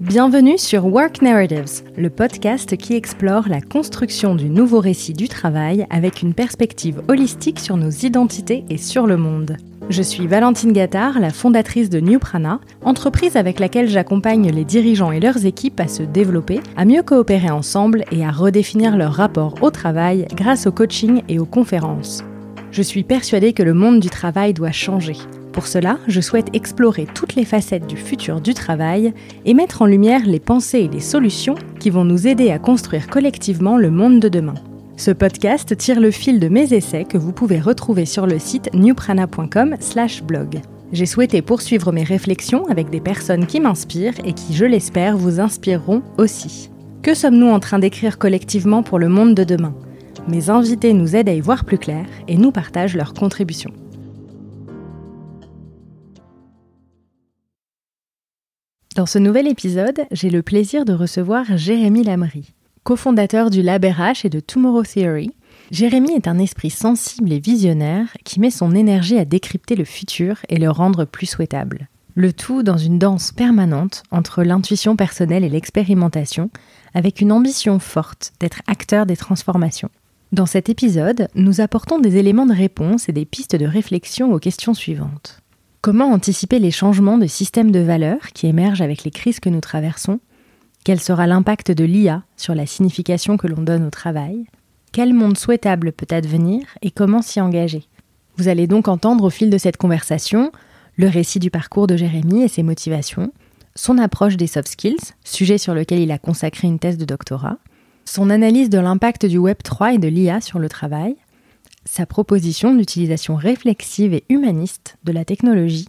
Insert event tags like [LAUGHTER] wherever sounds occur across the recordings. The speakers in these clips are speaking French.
Bienvenue sur Work Narratives, le podcast qui explore la construction du nouveau récit du travail avec une perspective holistique sur nos identités et sur le monde. Je suis Valentine Gattard, la fondatrice de New Prana, entreprise avec laquelle j'accompagne les dirigeants et leurs équipes à se développer, à mieux coopérer ensemble et à redéfinir leur rapport au travail grâce au coaching et aux conférences. Je suis persuadée que le monde du travail doit changer pour cela, je souhaite explorer toutes les facettes du futur du travail et mettre en lumière les pensées et les solutions qui vont nous aider à construire collectivement le monde de demain. Ce podcast tire le fil de mes essais que vous pouvez retrouver sur le site newprana.com/blog. J'ai souhaité poursuivre mes réflexions avec des personnes qui m'inspirent et qui, je l'espère, vous inspireront aussi. Que sommes-nous en train d'écrire collectivement pour le monde de demain? Mes invités nous aident à y voir plus clair et nous partagent leurs contributions. Dans ce nouvel épisode, j'ai le plaisir de recevoir Jérémy Lamry. Cofondateur du Lab RH et de Tomorrow Theory, Jérémy est un esprit sensible et visionnaire qui met son énergie à décrypter le futur et le rendre plus souhaitable. Le tout dans une danse permanente entre l'intuition personnelle et l'expérimentation, avec une ambition forte d'être acteur des transformations. Dans cet épisode, nous apportons des éléments de réponse et des pistes de réflexion aux questions suivantes. Comment anticiper les changements de système de valeurs qui émergent avec les crises que nous traversons? Quel sera l'impact de l'IA sur la signification que l'on donne au travail? Quel monde souhaitable peut advenir et comment s'y engager? Vous allez donc entendre au fil de cette conversation le récit du parcours de Jérémy et ses motivations, son approche des soft skills, sujet sur lequel il a consacré une thèse de doctorat, son analyse de l'impact du Web 3 et de l'IA sur le travail, sa proposition d'utilisation réflexive et humaniste de la technologie,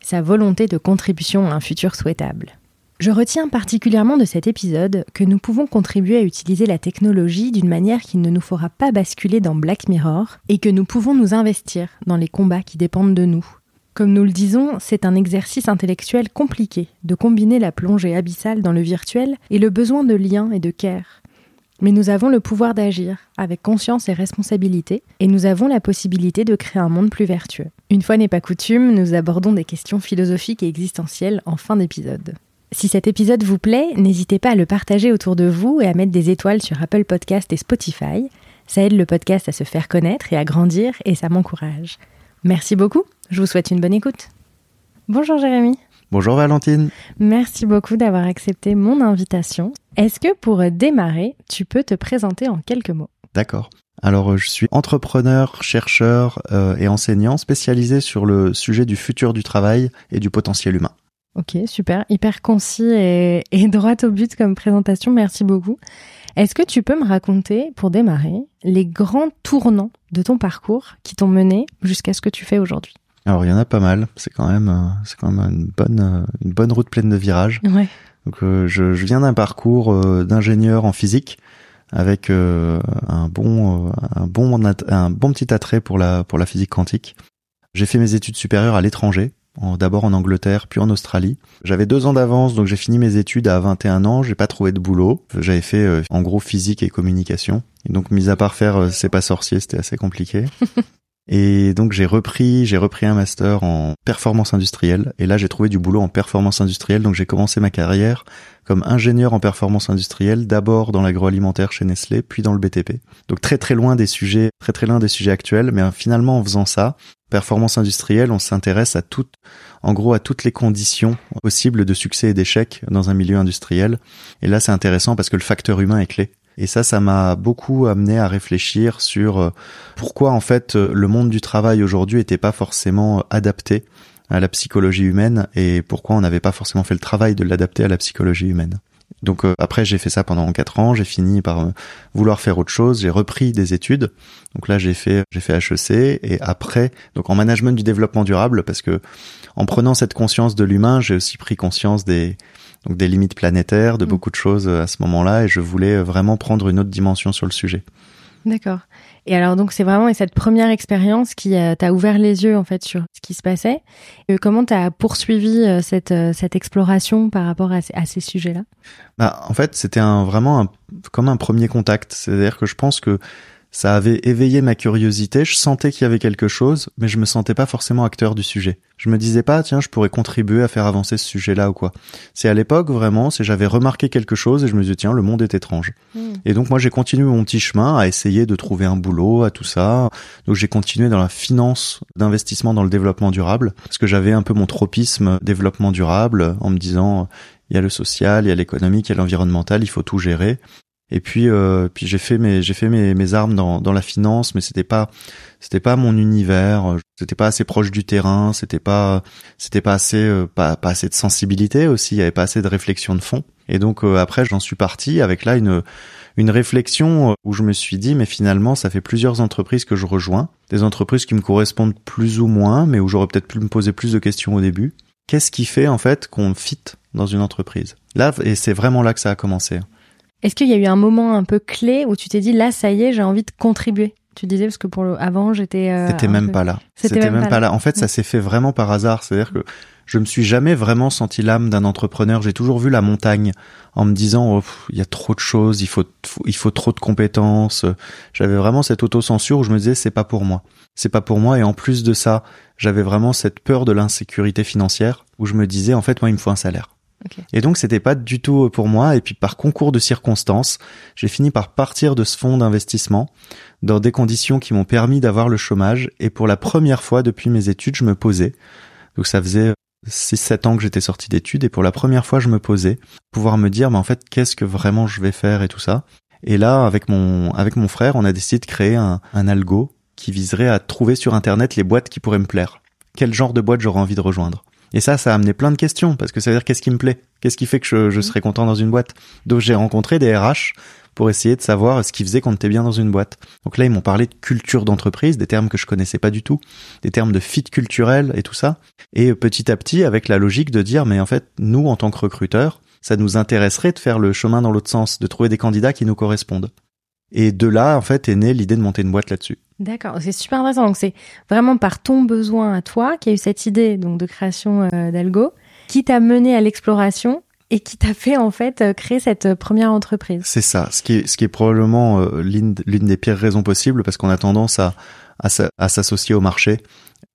sa volonté de contribution à un futur souhaitable. Je retiens particulièrement de cet épisode que nous pouvons contribuer à utiliser la technologie d'une manière qui ne nous fera pas basculer dans Black Mirror et que nous pouvons nous investir dans les combats qui dépendent de nous. Comme nous le disons, c'est un exercice intellectuel compliqué de combiner la plongée abyssale dans le virtuel et le besoin de lien et de care, mais nous avons le pouvoir d'agir avec conscience et responsabilité, et nous avons la possibilité de créer un monde plus vertueux. Une fois n'est pas coutume, nous abordons des questions philosophiques et existentielles en fin d'épisode. Si cet épisode vous plaît, n'hésitez pas à le partager autour de vous et à mettre des étoiles sur Apple Podcast et Spotify. Ça aide le podcast à se faire connaître et à grandir, et ça m'encourage. Merci beaucoup, je vous souhaite une bonne écoute. Bonjour Jérémy. Bonjour Valentine. Merci beaucoup d'avoir accepté mon invitation. Est-ce que pour démarrer, tu peux te présenter en quelques mots? D'accord. Alors, euh, je suis entrepreneur, chercheur euh, et enseignant spécialisé sur le sujet du futur du travail et du potentiel humain. Ok, super, hyper concis et, et [LAUGHS] droit au but comme présentation, merci beaucoup. Est-ce que tu peux me raconter, pour démarrer, les grands tournants de ton parcours qui t'ont mené jusqu'à ce que tu fais aujourd'hui? Alors il y en a pas mal. C'est quand même, euh, c'est quand même une bonne, une bonne route pleine de virages. Ouais. Donc euh, je, viens d'un parcours d'ingénieur en physique avec un bon, un bon, un bon petit attrait pour la pour la physique quantique. J'ai fait mes études supérieures à l'étranger, d'abord en Angleterre, puis en Australie. J'avais deux ans d'avance, donc j'ai fini mes études à 21 ans. J'ai pas trouvé de boulot. J'avais fait en gros physique et communication. Et donc, mis à part faire c'est pas sorcier, c'était assez compliqué. [LAUGHS] Et donc j'ai repris, j'ai repris un master en performance industrielle. Et là j'ai trouvé du boulot en performance industrielle. Donc j'ai commencé ma carrière comme ingénieur en performance industrielle, d'abord dans l'agroalimentaire chez Nestlé, puis dans le BTP. Donc très très loin des sujets, très très loin des sujets actuels. Mais finalement en faisant ça, performance industrielle, on s'intéresse à toutes, en gros à toutes les conditions possibles de succès et d'échec dans un milieu industriel. Et là c'est intéressant parce que le facteur humain est clé. Et ça, ça m'a beaucoup amené à réfléchir sur euh, pourquoi en fait euh, le monde du travail aujourd'hui n'était pas forcément adapté à la psychologie humaine et pourquoi on n'avait pas forcément fait le travail de l'adapter à la psychologie humaine. Donc euh, après j'ai fait ça pendant quatre ans, j'ai fini par vouloir faire autre chose, j'ai repris des études. Donc là j'ai fait j'ai fait HEC et après donc en management du développement durable parce que en prenant cette conscience de l'humain, j'ai aussi pris conscience des donc des limites planétaires, de mm. beaucoup de choses euh, à ce moment-là, et je voulais euh, vraiment prendre une autre dimension sur le sujet. D'accord. Et alors donc c'est vraiment cette première expérience qui euh, t'a ouvert les yeux en fait sur ce qui se passait. Et comment t'as poursuivi cette cette exploration par rapport à, à ces sujets-là? Bah en fait c'était un vraiment un, comme un premier contact. C'est-à-dire que je pense que ça avait éveillé ma curiosité, je sentais qu'il y avait quelque chose, mais je me sentais pas forcément acteur du sujet. Je me disais pas, tiens, je pourrais contribuer à faire avancer ce sujet-là ou quoi. C'est à l'époque, vraiment, c'est j'avais remarqué quelque chose et je me disais, tiens, le monde est étrange. Hmm. Et donc, moi, j'ai continué mon petit chemin à essayer de trouver un boulot, à tout ça. Donc, j'ai continué dans la finance d'investissement dans le développement durable, parce que j'avais un peu mon tropisme développement durable, en me disant, il y a le social, il y a l'économique, il y a l'environnemental, il faut tout gérer. Et puis, euh, puis j'ai fait mes j'ai fait mes, mes armes dans, dans la finance, mais c'était pas c'était pas mon univers. C'était pas assez proche du terrain. C'était pas c'était pas assez euh, pas pas assez de sensibilité aussi. Il y avait pas assez de réflexion de fond. Et donc euh, après, j'en suis parti avec là une une réflexion où je me suis dit, mais finalement, ça fait plusieurs entreprises que je rejoins, des entreprises qui me correspondent plus ou moins, mais où j'aurais peut-être pu me poser plus de questions au début. Qu'est-ce qui fait en fait qu'on fit dans une entreprise? Là, et c'est vraiment là que ça a commencé. Est-ce qu'il y a eu un moment un peu clé où tu t'es dit là ça y est j'ai envie de contribuer? Tu disais parce que pour le avant j'étais. Euh, C'était même peu- pas là. C'était même même pas pas là. En fait, ça s'est fait vraiment par hasard. C'est-à-dire que je me suis jamais vraiment senti l'âme d'un entrepreneur. J'ai toujours vu la montagne en me disant oh, il y a trop de choses, il faut faut- il faut trop de compétences. J'avais vraiment cette autocensure où je me disais c'est pas pour moi. C'est pas pour moi et en plus de ça, j'avais vraiment cette peur de l'insécurité financière où je me disais en fait moi il me faut un salaire. Et donc c'était pas du tout pour moi et puis par concours de circonstances, j'ai fini par partir de ce fonds d'investissement dans des conditions qui m'ont permis d'avoir le chômage et pour la première fois depuis mes études, je me posais. Donc ça faisait 6-7 ans que j'étais sorti d'études et pour la première fois, je me posais, pouvoir me dire mais en fait, qu'est-ce que vraiment je vais faire et tout ça. Et là, avec mon avec mon frère, on a décidé de créer un, un algo qui viserait à trouver sur internet les boîtes qui pourraient me plaire. Quel genre de boîte j'aurais envie de rejoindre. Et ça, ça a amené plein de questions, parce que ça veut dire qu'est-ce qui me plaît? Qu'est-ce qui fait que je, serais content dans une boîte? Donc j'ai rencontré des RH pour essayer de savoir ce qui faisait qu'on était bien dans une boîte. Donc là, ils m'ont parlé de culture d'entreprise, des termes que je connaissais pas du tout, des termes de fit culturel et tout ça. Et petit à petit, avec la logique de dire, mais en fait, nous, en tant que recruteurs, ça nous intéresserait de faire le chemin dans l'autre sens, de trouver des candidats qui nous correspondent. Et de là, en fait, est née l'idée de monter une boîte là-dessus. D'accord, c'est super intéressant. Donc c'est vraiment par ton besoin à toi qu'il y a eu cette idée donc de création euh, d'Algo qui t'a mené à l'exploration et qui t'a fait en fait euh, créer cette euh, première entreprise. C'est ça, ce qui est, ce qui est probablement euh, l'une des pires raisons possibles parce qu'on a tendance à, à s'associer au marché.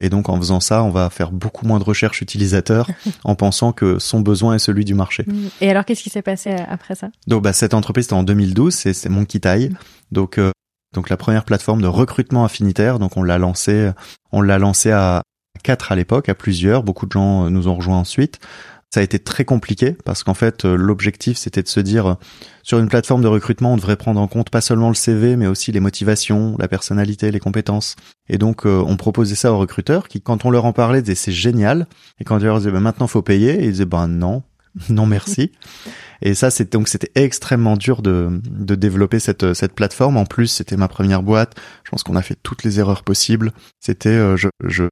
Et donc en faisant ça, on va faire beaucoup moins de recherche utilisateur [LAUGHS] en pensant que son besoin est celui du marché. Et alors qu'est-ce qui s'est passé euh, après ça? Donc bah, cette entreprise c'était en 2012, c'est c'est Monkey Tie. Donc euh, donc la première plateforme de recrutement affinitaire. Donc on l'a lancé, on l'a lancé à quatre à l'époque, à plusieurs. Beaucoup de gens euh, nous ont rejoints ensuite. Ça a été très compliqué parce qu'en fait euh, l'objectif c'était de se dire euh, sur une plateforme de recrutement on devrait prendre en compte pas seulement le CV mais aussi les motivations, la personnalité, les compétences. Et donc euh, on proposait ça aux recruteurs qui quand on leur en parlait disaient c'est génial et quand on leur disait bah, maintenant faut payer ils disaient ben non [LAUGHS] non merci. Et ça, c'est donc c'était extrêmement dur de, de développer cette cette plateforme. En plus, c'était ma première boîte. Je pense qu'on a fait toutes les erreurs possibles. C'était je je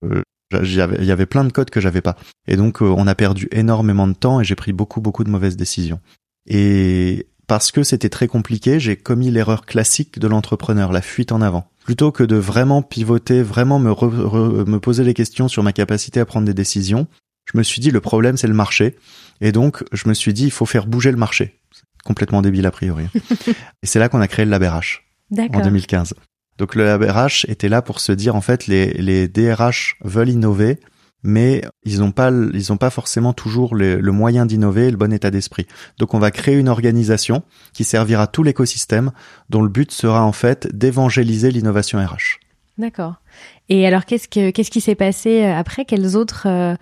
il y avait plein de codes que j'avais pas. Et donc euh, on a perdu énormément de temps et j'ai pris beaucoup beaucoup de mauvaises décisions. Et parce que c'était très compliqué, j'ai commis l'erreur classique de l'entrepreneur, la fuite en avant. Plutôt que de vraiment pivoter, vraiment me, re- re- me poser les questions sur ma capacité à prendre des décisions, je me suis dit le problème c'est le marché. Et donc je me suis dit il faut faire bouger le marché. Complètement débile a priori. [LAUGHS] Et c'est là qu'on a créé le LabRH en D'accord. 2015. Donc le LabRH était là pour se dire en fait les, les DRH veulent innover, mais ils n'ont pas ils ont pas forcément toujours le, le moyen d'innover et le bon état d'esprit. Donc on va créer une organisation qui servira tout l'écosystème, dont le but sera en fait d'évangéliser l'innovation RH. D'accord. Et alors qu'est-ce que qu'est-ce qui s'est passé euh, après? Quelles autres euh,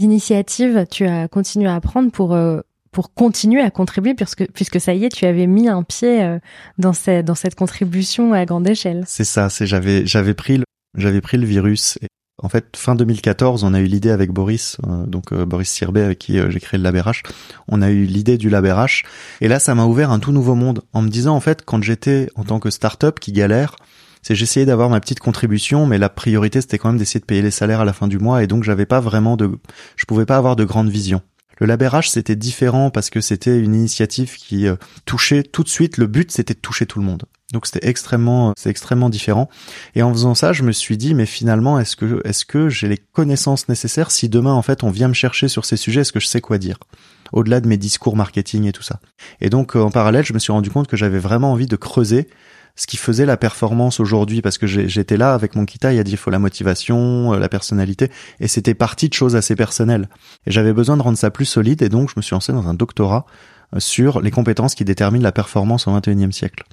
initiatives tu as continué à prendre pour euh, pour continuer à contribuer puisque puisque ça y est, tu avais mis un pied euh, dans cette dans cette contribution à grande échelle. C'est ça, c'est j'avais j'avais pris le j'avais pris le virus. Et en fait, fin 2014, on a eu l'idée avec Boris, euh, donc euh, Boris Sirbet avec qui euh, j'ai créé le LabRH. On a eu l'idée du LabRH et là, ça m'a ouvert un tout nouveau monde en me disant en fait, quand j'étais en tant que start-up qui galère, c'est j'essayais d'avoir ma petite contribution, mais la priorité c'était quand même d'essayer de payer les salaires à la fin du mois et donc j'avais pas vraiment de, je pouvais pas avoir de grande vision. Le LabRH c'était différent parce que c'était une initiative qui euh, touchait tout de suite. Le but c'était de toucher tout le monde. Donc c'était extrêmement, c'est extrêmement différent. Et en faisant ça, je me suis dit, mais finalement, est-ce que, est-ce que j'ai les connaissances nécessaires si demain, en fait, on vient me chercher sur ces sujets, est-ce que je sais quoi dire? Au-delà de mes discours marketing et tout ça. Et donc, euh, en parallèle, je me suis rendu compte que j'avais vraiment envie de creuser ce qui faisait la performance aujourd'hui parce que j'étais là avec mon kita, il a dit il faut la motivation, euh, la personnalité et c'était parti de choses assez personnelles. Et j'avais besoin de rendre ça plus solide et donc je me suis lancé dans un doctorat euh, sur les compétences qui déterminent la performance au 21e siècle.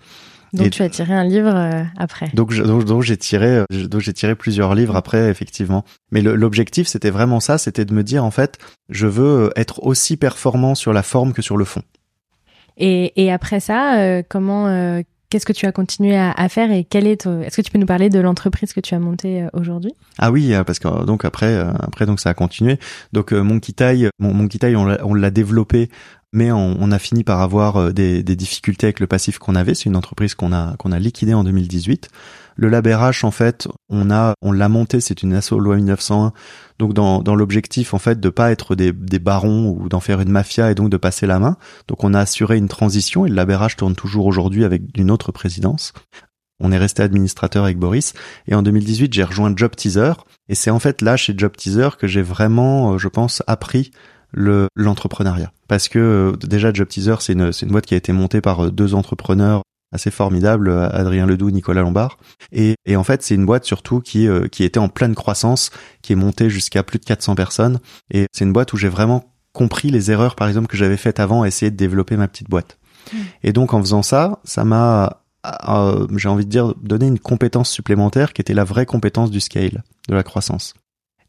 Donc tu as tiré un livre euh, après. Donc, donc, j'ai tiré donc j'ai tiré plusieurs livres après effectivement. Mais l'objectif c'était vraiment ça, c'était de me dire en fait, je veux être aussi performant sur la forme que sur le fond. Et, et après ça, comment Qu'est-ce que tu as continué à, faire et quel est est-ce que tu peux nous parler de l'entreprise que tu as montée euh, aujourd'hui? Ah oui, euh, parce que euh, donc après après donc ça a continué. Donc mon Kitaï, mon, mon on l'a développé mais on, a fini par avoir des, des, difficultés avec le passif qu'on avait. C'est une entreprise qu'on a qu'on a liquidée en 2018. Le Lab en fait, on a, on l'a monté, c'est une asso loi 1901. Donc dans, l'objectif en fait de pas être des, barons ou d'en faire une mafia et donc de passer la main. Donc on a assuré une transition et le Lab tourne toujours aujourd'hui avec une autre présidence. On est resté administrateur avec Boris et en 2018 j'ai rejoint Job Teaser et c'est en fait là chez Job Teaser que j'ai vraiment, euh, je pense, appris le l'entrepreneuriat parce que euh, déjà Job Teaser c'est une c'est une boîte qui a été montée par euh, deux entrepreneurs assez formidable, euh, Adrien Ledoux, Nicolas Lombard. Et, et en fait, c'est une boîte surtout qui, euh, qui était en pleine croissance, qui est montée jusqu'à plus de 400 personnes. Et c'est une boîte où j'ai vraiment compris les erreurs, par exemple, que j'avais faites avant à essayer de développer ma petite boîte. Mmh. Et donc, en faisant ça, ça m'a, euh, j'ai envie de dire, donné une compétence supplémentaire qui était la vraie compétence du scale, de la croissance.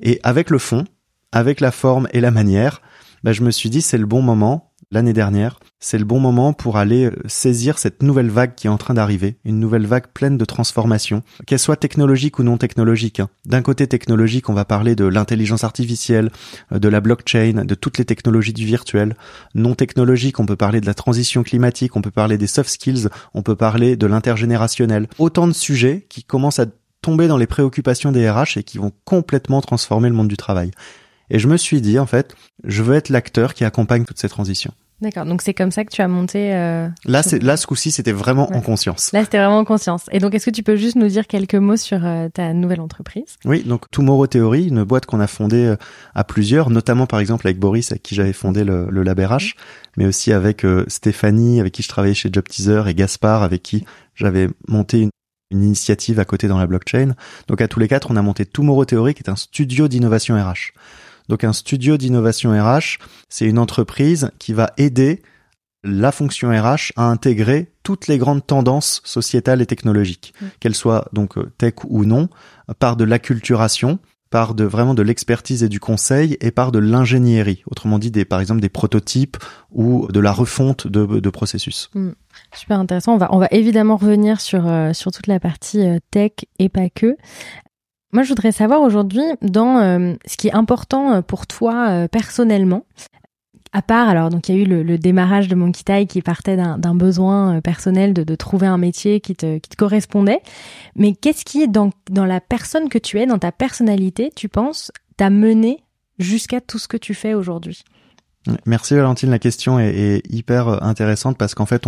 Et avec le fond, avec la forme et la manière, bah, je me suis dit, c'est le bon moment l'année dernière, c'est le bon moment pour aller euh, saisir cette nouvelle vague qui est en train d'arriver, une nouvelle vague pleine de transformations, qu'elle soit technologique ou non technologique. Hein. D'un côté technologique, on va parler de l'intelligence artificielle, euh, de la blockchain, de toutes les technologies du virtuel. Non technologique, on peut parler de la transition climatique, on peut parler des soft skills, on peut parler de l'intergénérationnel. Autant de sujets qui commencent à tomber dans les préoccupations des RH et qui vont complètement transformer le monde du travail. Et je me suis dit, en fait, je veux être l'acteur qui accompagne toutes ces transitions. D'accord, donc c'est comme ça que tu as monté. Euh... Là, c'est là ce coup-ci, c'était vraiment en conscience. Là, c'était vraiment en conscience. Et donc, est-ce que tu peux juste nous dire quelques mots sur euh, ta nouvelle entreprise? Oui, donc Tomorrow Theory, une boîte qu'on a fondée euh, à plusieurs, notamment par exemple avec Boris, avec qui j'avais fondé le, le Lab RH, mais aussi avec euh, Stéphanie, avec qui je travaillais chez Job Teaser, et Gaspard, avec qui j'avais monté une, une initiative à côté dans la blockchain. Donc à tous les quatre, on a monté Tomorrow Theory, qui est un studio d'innovation RH. Donc un studio d'innovation RH, c'est une entreprise qui va aider la fonction RH à intégrer toutes les grandes tendances sociétales et technologiques, mmh. qu'elles soient donc euh, tech ou non, par de l'acculturation, par de vraiment de l'expertise et du conseil et par de l'ingénierie, autrement dit des par exemple des prototypes ou de la refonte de, de processus. Mmh. Super intéressant. On va on va évidemment revenir sur euh, sur toute la partie euh, tech et pas que. Moi, je voudrais savoir aujourd'hui, dans euh, ce qui est important euh, pour toi euh, personnellement, à part, alors, donc il y a eu le, démarrage de Monkey Tai qui partait d'un besoin personnel de, trouver un métier qui te, correspondait, mais qu'est-ce qui, dans, dans la personne que tu es, dans ta personnalité, tu penses, t'a mené jusqu'à tout ce que tu fais aujourd'hui? Merci Valentine, la question est, hyper intéressante parce qu'en fait,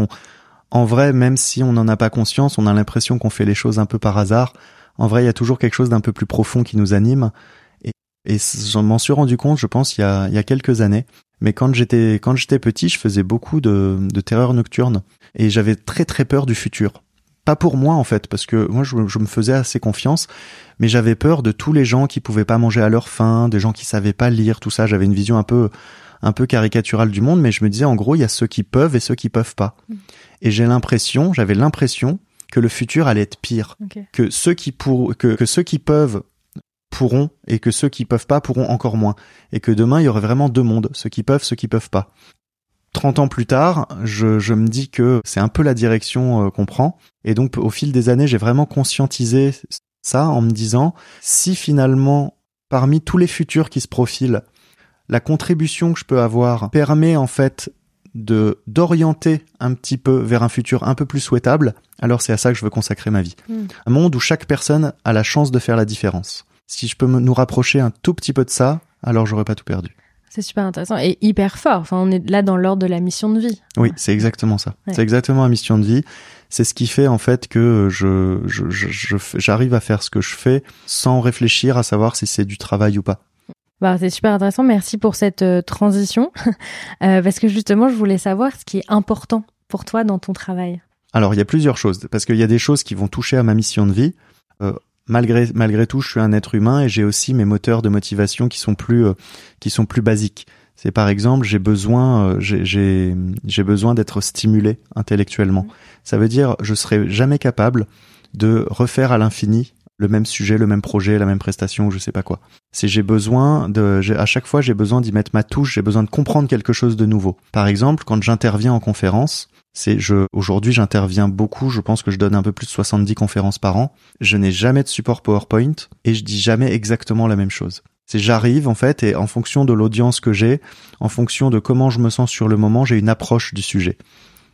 en vrai, même si on n'en a pas conscience, on a l'impression qu'on fait les choses un peu par hasard en vrai, il y a toujours quelque chose d'un peu plus profond qui nous anime. Et, et j'en m'en suis rendu compte, je pense, il y a, il y a quelques années. Mais quand j'étais quand j'étais petit, je faisais beaucoup de, de terreur nocturne et j'avais très très peur du futur. Pas pour moi en fait, parce que moi je, je me faisais assez confiance, mais j'avais peur de tous les gens qui pouvaient pas manger à leur faim, des gens qui savaient pas lire, tout ça. J'avais une vision un peu un peu caricaturale du monde, mais je me disais en gros il y a ceux qui peuvent et ceux qui peuvent pas. Mmh. Et j'ai l'impression, j'avais l'impression que le futur allait être pire, que ceux qui pour, que, que ceux qui peuvent pourront et que ceux qui peuvent pas pourront encore moins, et que demain il y aurait vraiment deux mondes, ceux qui peuvent, ceux qui peuvent pas. 30 ans plus tard, je, je me dis que c'est un peu la direction euh, qu'on prend, et donc au fil des années, j'ai vraiment conscientisé ça en me disant, si finalement, parmi tous les futurs qui se profilent, la contribution que je peux avoir permet en fait de d'orienter un petit peu vers un futur un peu plus souhaitable, alors c'est à ça que je veux consacrer ma vie. Hmm. Un monde où chaque personne a la chance de faire la différence. Si je peux nous rapprocher un tout petit peu de ça, alors j'aurais pas tout perdu. C'est super intéressant et hyper fort. Enfin, on est là dans l'ordre de la mission de vie. Oui, c'est exactement ça. C'est exactement la mission de vie. C'est ce qui fait en fait que je j'arrive à faire ce que je fais sans réfléchir à savoir si c'est du travail ou pas. Bah, c'est super intéressant. Merci pour cette euh, transition. [LAUGHS] euh, parce que justement, je voulais savoir ce qui est important pour toi dans ton travail. Alors il y a plusieurs choses parce qu'il y a des choses qui vont toucher à ma mission de vie. Euh, malgré malgré tout, je suis un être humain et j'ai aussi mes moteurs de motivation qui sont plus euh, qui sont plus basiques. C'est par exemple, j'ai besoin j'ai besoin d'être stimulé intellectuellement. Ça veut dire je serai jamais capable de refaire à l'infini le même sujet, le même projet, la même prestation, je sais pas quoi. C'est j'ai besoin de, à chaque fois j'ai besoin d'y mettre ma touche, j'ai besoin de comprendre quelque chose de nouveau. Par exemple, quand j'interviens en conférence, c'est je aujourd'hui j'interviens beaucoup, je pense que je donne un peu plus de 70 conférences par an. Je n'ai jamais de support PowerPoint et je dis jamais exactement la même chose. C'est j'arrive en fait et en fonction de l'audience que j'ai, en fonction de comment je me sens sur le moment, j'ai une approche du sujet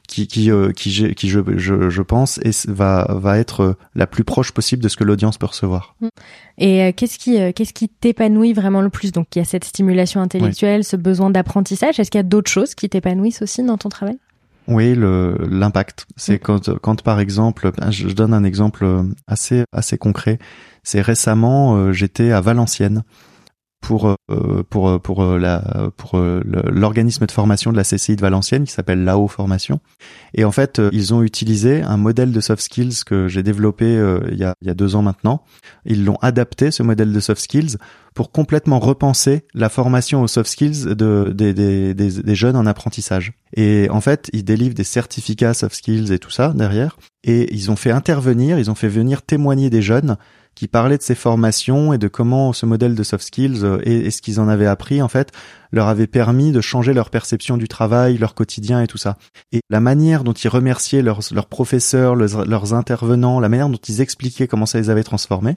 qui qui euh, qui, qui je, je, je pense et va va être euh, la plus proche possible de ce que l'audience peut recevoir. Mm. Et euh, qu'est-ce qui qu'est-ce qui t'épanouit vraiment le plus? Donc il y a cette stimulation intellectuelle, ce besoin d'apprentissage. Est-ce qu'il y a d'autres choses qui t'épanouissent aussi dans ton travail? Oui, le l'impact. C'est mm. quand quand par exemple, je, donne un exemple assez assez concret. C'est récemment, j'étais à Valenciennes pour euh, pour euh, pour euh, la pour l'organisme de formation de la CCI de Valenciennes qui s'appelle Lao Formation. Et en fait ils ont utilisé un modèle de soft skills que j'ai développé il y a il y a deux ans maintenant. Ils l'ont adapté ce modèle de soft skills pour complètement repenser la formation aux soft skills de des, des, des, des jeunes en apprentissage. Et en fait ils délivrent des certificats soft skills et tout ça derrière. Et ils ont fait intervenir ils ont fait venir témoigner des jeunes qui parlait de ces formations et de comment ce modèle de soft skills euh, et, ce qu'ils en avaient appris en fait leur avait permis de changer leur perception du travail, leur quotidien et tout ça. Et la manière dont ils remerciaient leurs, professeurs, leurs intervenants, la manière dont ils expliquaient comment ça les avait transformés,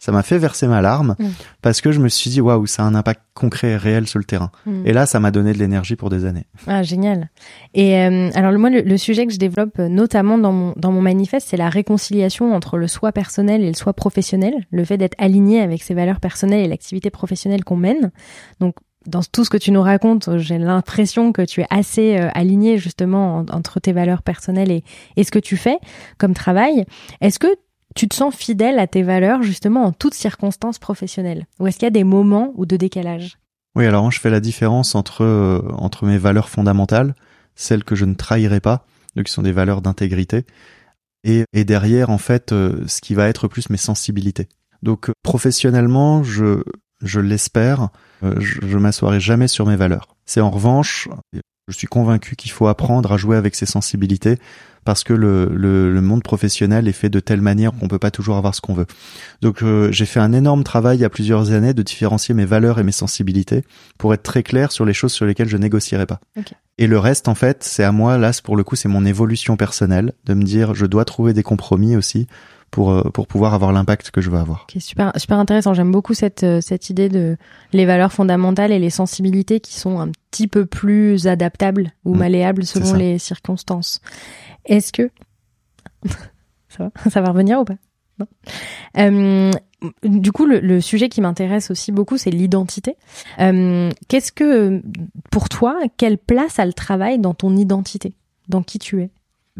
ça m'a fait verser ma larme mm. parce que je me suis dit waouh, ça a un impact concret et réel sur le terrain. Mm. Et là, ça m'a donné de l'énergie pour des années. Ah génial. Et euh, alors moi, le, sujet que je développe euh, notamment dans mon dans mon manifeste, c'est la réconciliation entre le soi personnel et le soi professionnel, le fait d'être aligné avec ses valeurs personnelles et l'activité professionnelle qu'on mène. Donc dans tout ce que tu nous racontes, j'ai l'impression que tu es assez euh, aligné justement entre tes valeurs personnelles et, et ce que tu fais comme travail. Est-ce que tu te sens fidèle à tes valeurs justement en toutes circonstances professionnelles? Ou est-ce qu'il y a des moments ou de décalage? Oui, alors je fais la différence entre euh, mes valeurs fondamentales, celles que je ne trahirai pas, donc qui sont des valeurs d'intégrité, et, et derrière en fait euh, ce qui va être plus mes sensibilités. Donc euh, professionnellement, je je l'espère, je, je m'assoirai jamais sur mes valeurs. C'est en revanche, je suis convaincu qu'il faut apprendre à jouer avec ses sensibilités parce que le, le, monde professionnel est fait de telle manière qu'on peut pas toujours avoir ce qu'on veut. Donc euh, j'ai fait un énorme travail il y a plusieurs années de différencier mes valeurs et mes sensibilités pour être très clair sur les choses sur lesquelles je négocierai pas. Et le reste en fait, c'est à moi là pour le coup c'est mon évolution personnelle de me dire je dois trouver des compromis aussi pour euh, pour pouvoir avoir l'impact que je veux avoir. Okay, super super intéressant. J'aime beaucoup cette euh, cette idée de les valeurs fondamentales et les sensibilités qui sont un petit peu plus adaptables ou mmh, malléables selon les circonstances. Est-ce que [LAUGHS] ça va ça va revenir ou pas? Non euh, du coup, le, le, sujet qui m'intéresse aussi beaucoup, c'est l'identité. Euh, Qu'est-ce que, pour toi, quelle place a le travail dans ton identité, dans qui tu es?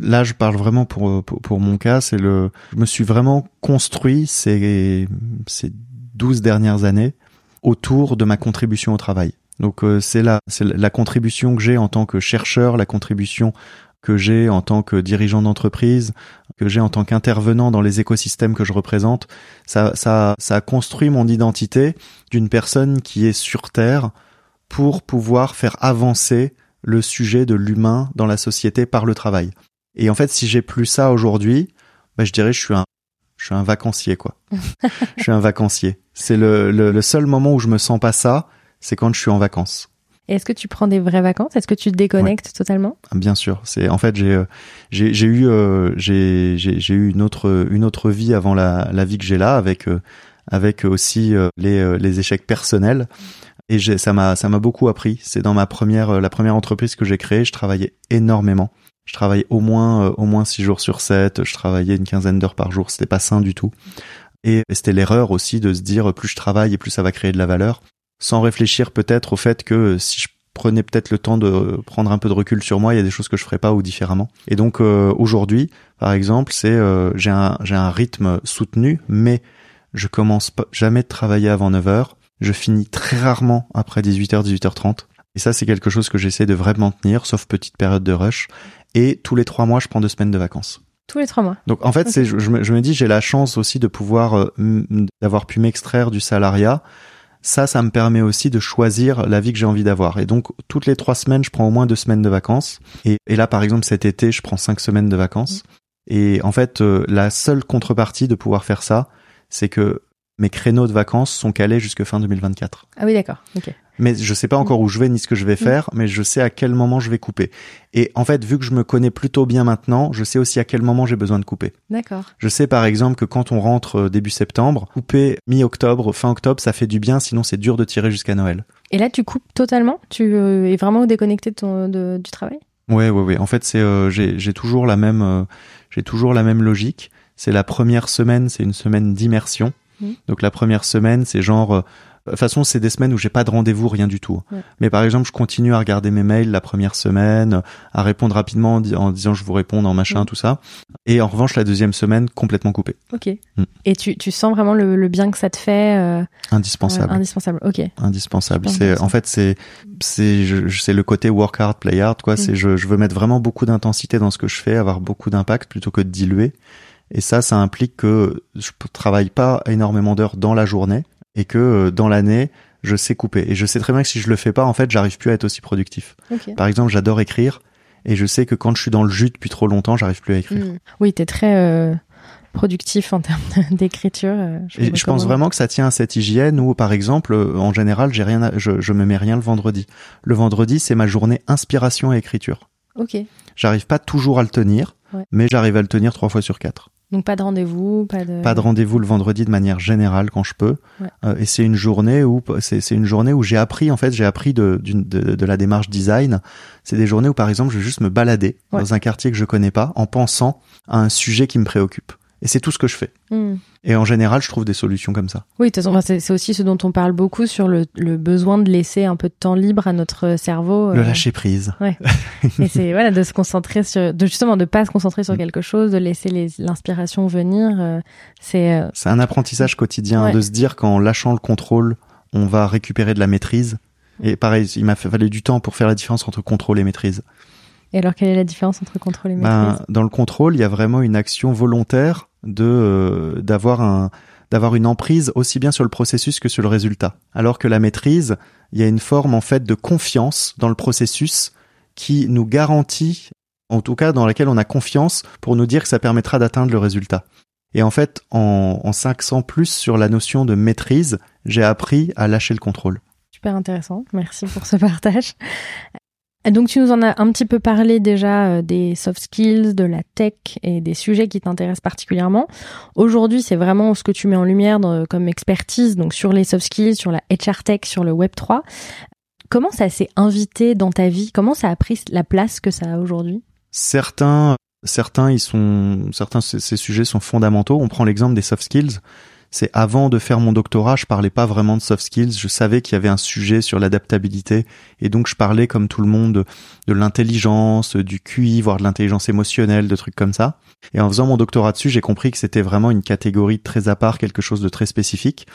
Là je parle vraiment pour, pour, mon cas, c'est le je me suis vraiment construit ces ces 12 dernières années autour de ma contribution au travail. Donc euh, c'est là c'est la contribution que j'ai en tant que chercheur, la contribution que j'ai en tant que dirigeant d'entreprise, que j'ai en tant qu'intervenant dans les écosystèmes que je représente, ça ça ça a construit mon identité d'une personne qui est sur terre pour pouvoir faire avancer le sujet de l'humain dans la société par le travail. Et en fait, si j'ai plus ça aujourd'hui, bah, je dirais je suis un je suis un vacancier quoi. [LAUGHS] je suis un vacancier. C'est le, le, seul moment où je me sens pas ça, c'est quand je suis en vacances. Est-ce que tu prends des vraies vacances? Est-ce que tu te déconnectes totalement? Ah, Bien sûr. C'est en fait j'ai euh, j'ai j'ai eu euh, j'ai j'ai eu une autre une autre vie avant la la vie que j'ai là avec euh, avec aussi les les échecs personnels et ça m'a ça m'a beaucoup appris. C'est dans ma première la première entreprise que j'ai créée, je travaillais énormément. Je travaillais au moins euh, au moins six jours sur 7, je travaillais une quinzaine d'heures par jour, c'était pas sain du tout. Et c'était l'erreur aussi de se dire plus je travaille et plus ça va créer de la valeur, sans réfléchir peut-être au fait que si je prenais peut-être le temps de prendre un peu de recul sur moi, il y a des choses que je ferais pas ou différemment. Et donc euh, aujourd'hui, par exemple, c'est euh, j'ai un j'ai un rythme soutenu, mais je commence pas, jamais de travailler avant 9 heures. Je finis très rarement après 18h, 18h30. Et ça, c'est quelque chose que j'essaie de vraiment tenir, sauf petite période de rush. Et tous les trois mois, je prends deux semaines de vacances. Tous les trois mois. Donc en fait, c'est, je, je me, je me dis, j'ai la chance aussi de pouvoir, euh, d'avoir pu m'extraire du salariat. Ça, ça me permet aussi de choisir la vie que j'ai envie d'avoir. Et donc, toutes les trois semaines, je prends au moins deux semaines de vacances. Et, et là, par exemple, cet été, je prends cinq semaines de vacances. Et en fait, euh, la seule contrepartie de pouvoir faire ça, c'est que mes créneaux de vacances sont calés jusque fin 2024. Ah oui, d'accord. Ok. Mais je sais pas encore où je vais ni ce que je vais faire, mais je sais à quel moment je vais couper. Et en fait, vu que je me connais plutôt bien maintenant, je sais aussi à quel moment j'ai besoin de couper. D'accord. Je sais par exemple que quand on rentre euh, début septembre, couper mi-octobre, fin octobre, ça fait du bien, sinon c'est dur de tirer jusqu'à Noël. Et là, tu coupes totalement? Tu euh, es vraiment déconnecté de ton, de- du travail? Ouais, ouais, ouais. En fait, c'est euh, j'ai j'ai toujours la même euh, j'ai toujours la même logique. C'est la première semaine, c'est une semaine d'immersion. Mhm. Donc la première semaine, c'est genre euh, de toute façon, c'est des semaines où j'ai pas de rendez-vous, rien du tout. Ouais. Mais par exemple, je continue à regarder mes mails la première semaine, à répondre rapidement en, di- en disant je vous réponds en machin, Mhm. tout ça. Et en revanche, la deuxième semaine, complètement coupé. Ok. Mm. Et tu, tu sens vraiment le, le bien que ça te fait euh, Indispensable. euh, Indispensable. Ok. indispensable. C'est en fait c'est c'est c'est le côté work hard play hard quoi. Mm. C'est je, je veux mettre vraiment beaucoup d'intensité dans ce que je fais, avoir beaucoup d'impact plutôt que de diluer. Et ça, ça implique que je travaille pas énormément d'heures dans la journée et que euh, dans l'année je sais couper. Et je sais très bien que si je le fais pas, en fait, j'arrive plus à être aussi productif. Par exemple, j'adore écrire et je sais que quand je suis dans le jus depuis trop longtemps, j'arrive plus à écrire. Mm. Oui, t'es très euh, productif en termes [LAUGHS] d'écriture. euh, Et le je pense vraiment que ça tient à cette hygiène où, par exemple, en général, j'ai rien, à- je, je me mets rien le vendredi. Le vendredi, c'est ma journée inspiration et écriture. Ok. J'arrive pas toujours à le tenir, Ouais. mais j'arrive à le tenir trois fois sur quatre. Donc pas de rendez-vous, pas de. Pas de rendez-vous le vendredi de manière générale quand je peux. Ouais. Euh, et c'est une journée où c'est une journée où j'ai appris en fait j'ai appris de, de de la démarche design. C'est des journées où par exemple je vais juste me balader Ouais. dans un quartier que je connais pas en pensant à un sujet qui me préoccupe. Et c'est tout ce que je fais. Mm. Et en général je trouve des solutions comme ça. Oui, de toute façon, c'est aussi ce dont on parle beaucoup sur le, le besoin de laisser un peu de temps libre à notre cerveau. Le euh, lâcher prise. [LAUGHS] Et c'est voilà de se concentrer sur, de justement de pas se concentrer Mm. sur quelque chose, de laisser l'inspiration venir. euh, c'est euh, C'est un apprentissage quotidien Ouais. de se dire qu'en lâchant le contrôle, on va récupérer de la maîtrise. Et pareil, il m'a fallu du temps pour faire la différence entre contrôle et maîtrise. et alors quelle est la différence entre contrôle et Ben, maîtrise? dans le contrôle, il y a vraiment une action volontaire de euh, d'avoir un d'avoir une emprise aussi bien sur le processus que sur le résultat. Alors que la maîtrise, il y a une forme en fait de confiance dans le processus qui nous garantit, en tout cas dans laquelle on a confiance pour nous dire que ça permettra d'atteindre le résultat. Et en fait, en, en s'axant plus sur la notion de maîtrise, j'ai appris à lâcher le contrôle. Super intéressant. Merci pour ce partage. Donc tu nous en as un petit peu parlé déjà euh, des soft skills, de la tech et des sujets qui t'intéressent particulièrement. Aujourd'hui, c'est vraiment ce que tu mets en lumière comme expertise, donc sur les soft skills, sur la HR tech, sur le Web 3. Comment ça s'est invité dans ta vie? Comment ça a pris la place que ça a aujourd'hui? Certains, certains, ils sont, certains, ces, ces sujets sont fondamentaux. On prend l'exemple des soft skills. C'est avant de faire mon doctorat, je parlais pas vraiment de soft skills. Je savais qu'il y avait un sujet sur l'adaptabilité, et donc je parlais comme tout le monde de, l'intelligence, du QI, voire de l'intelligence émotionnelle, de trucs comme ça. Et en faisant mon doctorat dessus, j'ai compris que c'était vraiment une catégorie très à part, quelque chose de très spécifique.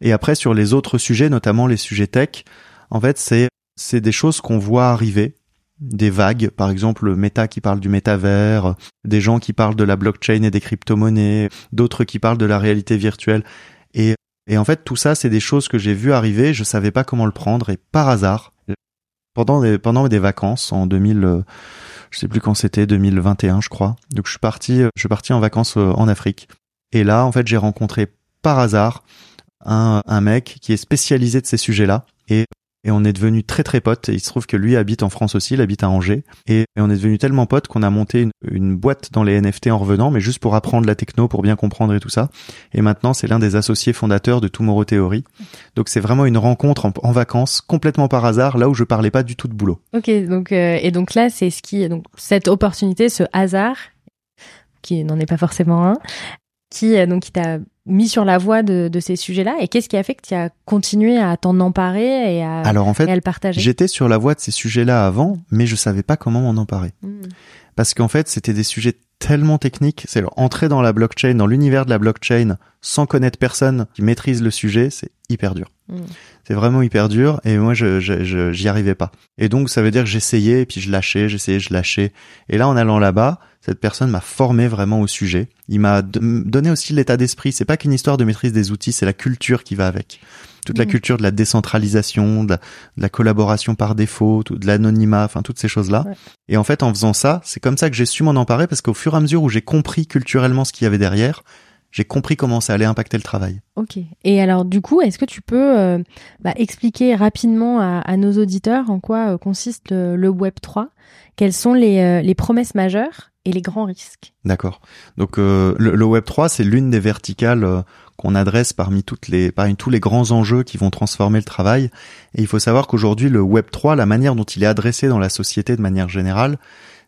Et après, sur les autres sujets, notamment les sujets tech, en fait, c'est c'est des choses qu'on voit arriver, des vagues, par exemple le méta qui parle du métavers, des gens qui parlent de la blockchain et des crypto-monnaies, d'autres qui parlent de la réalité virtuelle. Et, et en fait, tout ça, c'est des choses que j'ai vues arriver, je savais pas comment le prendre, et par hasard, pendant des, pendant des vacances en 2000, euh, je sais plus quand c'était, 2021, je crois. Donc je suis parti, euh, je suis parti en vacances euh, en Afrique. Et là, en fait, j'ai rencontré par hasard un, un mec qui est spécialisé de ces sujets-là. Et et on est devenu très très potes. Il se trouve que lui habite en France aussi, il habite à Angers. Et, on est devenu tellement potes qu'on a monté une, boîte dans les NFT en revenant, mais juste pour apprendre la techno, pour bien comprendre et tout ça. Et maintenant, c'est l'un des associés fondateurs de Tomorrow Theory. Donc c'est vraiment une rencontre en, en vacances, complètement par hasard, là où je parlais pas du tout de boulot. Ok, donc euh, et donc là, c'est ce qui donc cette opportunité, ce hasard, qui n'en est pas forcément un, qui euh, donc qui t'a mis sur la voie de, de ces sujets-là. Et qu'est-ce qui a fait que tu as continué à t'en emparer et à, Alors en et fait, à le partager? j'étais sur la voie de ces sujets-là avant, mais je savais pas comment m'en emparer. Mm. Parce qu'en fait, c'était des sujets tellement technique. C'est entrer dans la blockchain, dans l'univers de la blockchain, sans connaître personne qui maîtrise le sujet, c'est hyper dur. Mm. C'est vraiment hyper dur et moi je j'y arrivais pas. Et donc ça veut dire que j'essayais et puis je lâchais, j'essayais, je lâchais. Et là en allant là-bas, cette personne m'a formé vraiment au sujet. Il m'a donné aussi l'état d'esprit. C'est pas qu'une histoire de maîtrise des outils, c'est la culture qui va avec toute la mm. culture de la décentralisation, de la, collaboration par défaut, de l'anonymat, enfin toutes ces choses-là. Et en fait, en faisant ça, c'est comme ça que j'ai su m'en emparer parce qu'au fur et à mesure où j'ai compris culturellement ce qu'il y avait derrière, j'ai compris comment ça allait impacter le travail. Ok. Et alors, du coup, est-ce que tu peux euh, bah, expliquer rapidement à, nos auditeurs en quoi euh, consiste le, Web 3 Quelles sont les, euh, les promesses majeures et les grands risques? D'accord. Donc, le, le, Web 3, c'est l'une des verticales qu'on adresse parmi toutes les parmi tous les grands enjeux qui vont transformer le travail. Et il faut savoir qu'aujourd'hui le Web 3, la manière dont il est adressé dans la société de manière générale,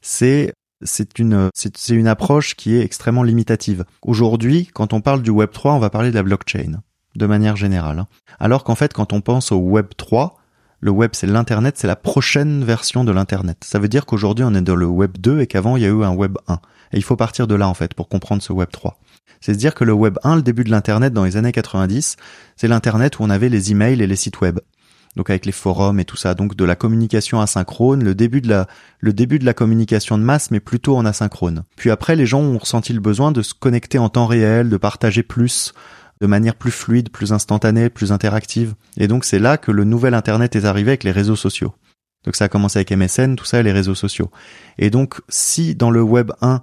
c'est c'est une c'est une approche qui est extrêmement limitative. Aujourd'hui, quand on parle du Web 3, on va parler de la blockchain de manière générale. Hein. Alors qu'en fait, quand on pense au Web 3, le web c'est l'internet, c'est la prochaine version de l'internet. Ça veut dire qu'aujourd'hui on est dans le web 2 et qu'avant il y a eu un web 1. Et il faut partir de là en fait pour comprendre ce web 3. C'est à dire que le Web 1, le début de l'Internet dans les années 90, c'est l'Internet où on avait les emails et les sites web. Donc avec les forums et tout ça, donc de la communication asynchrone, le début de la, le début de la communication de masse, mais plutôt en asynchrone. Puis après, les gens ont ressenti le besoin de se connecter en temps réel, de partager plus, de manière plus fluide, plus instantanée, plus interactive. Et donc c'est là que le nouvel Internet est arrivé avec les réseaux sociaux. Donc ça a commencé avec MSN, tout ça, et les réseaux sociaux. Et donc si dans le Web 1,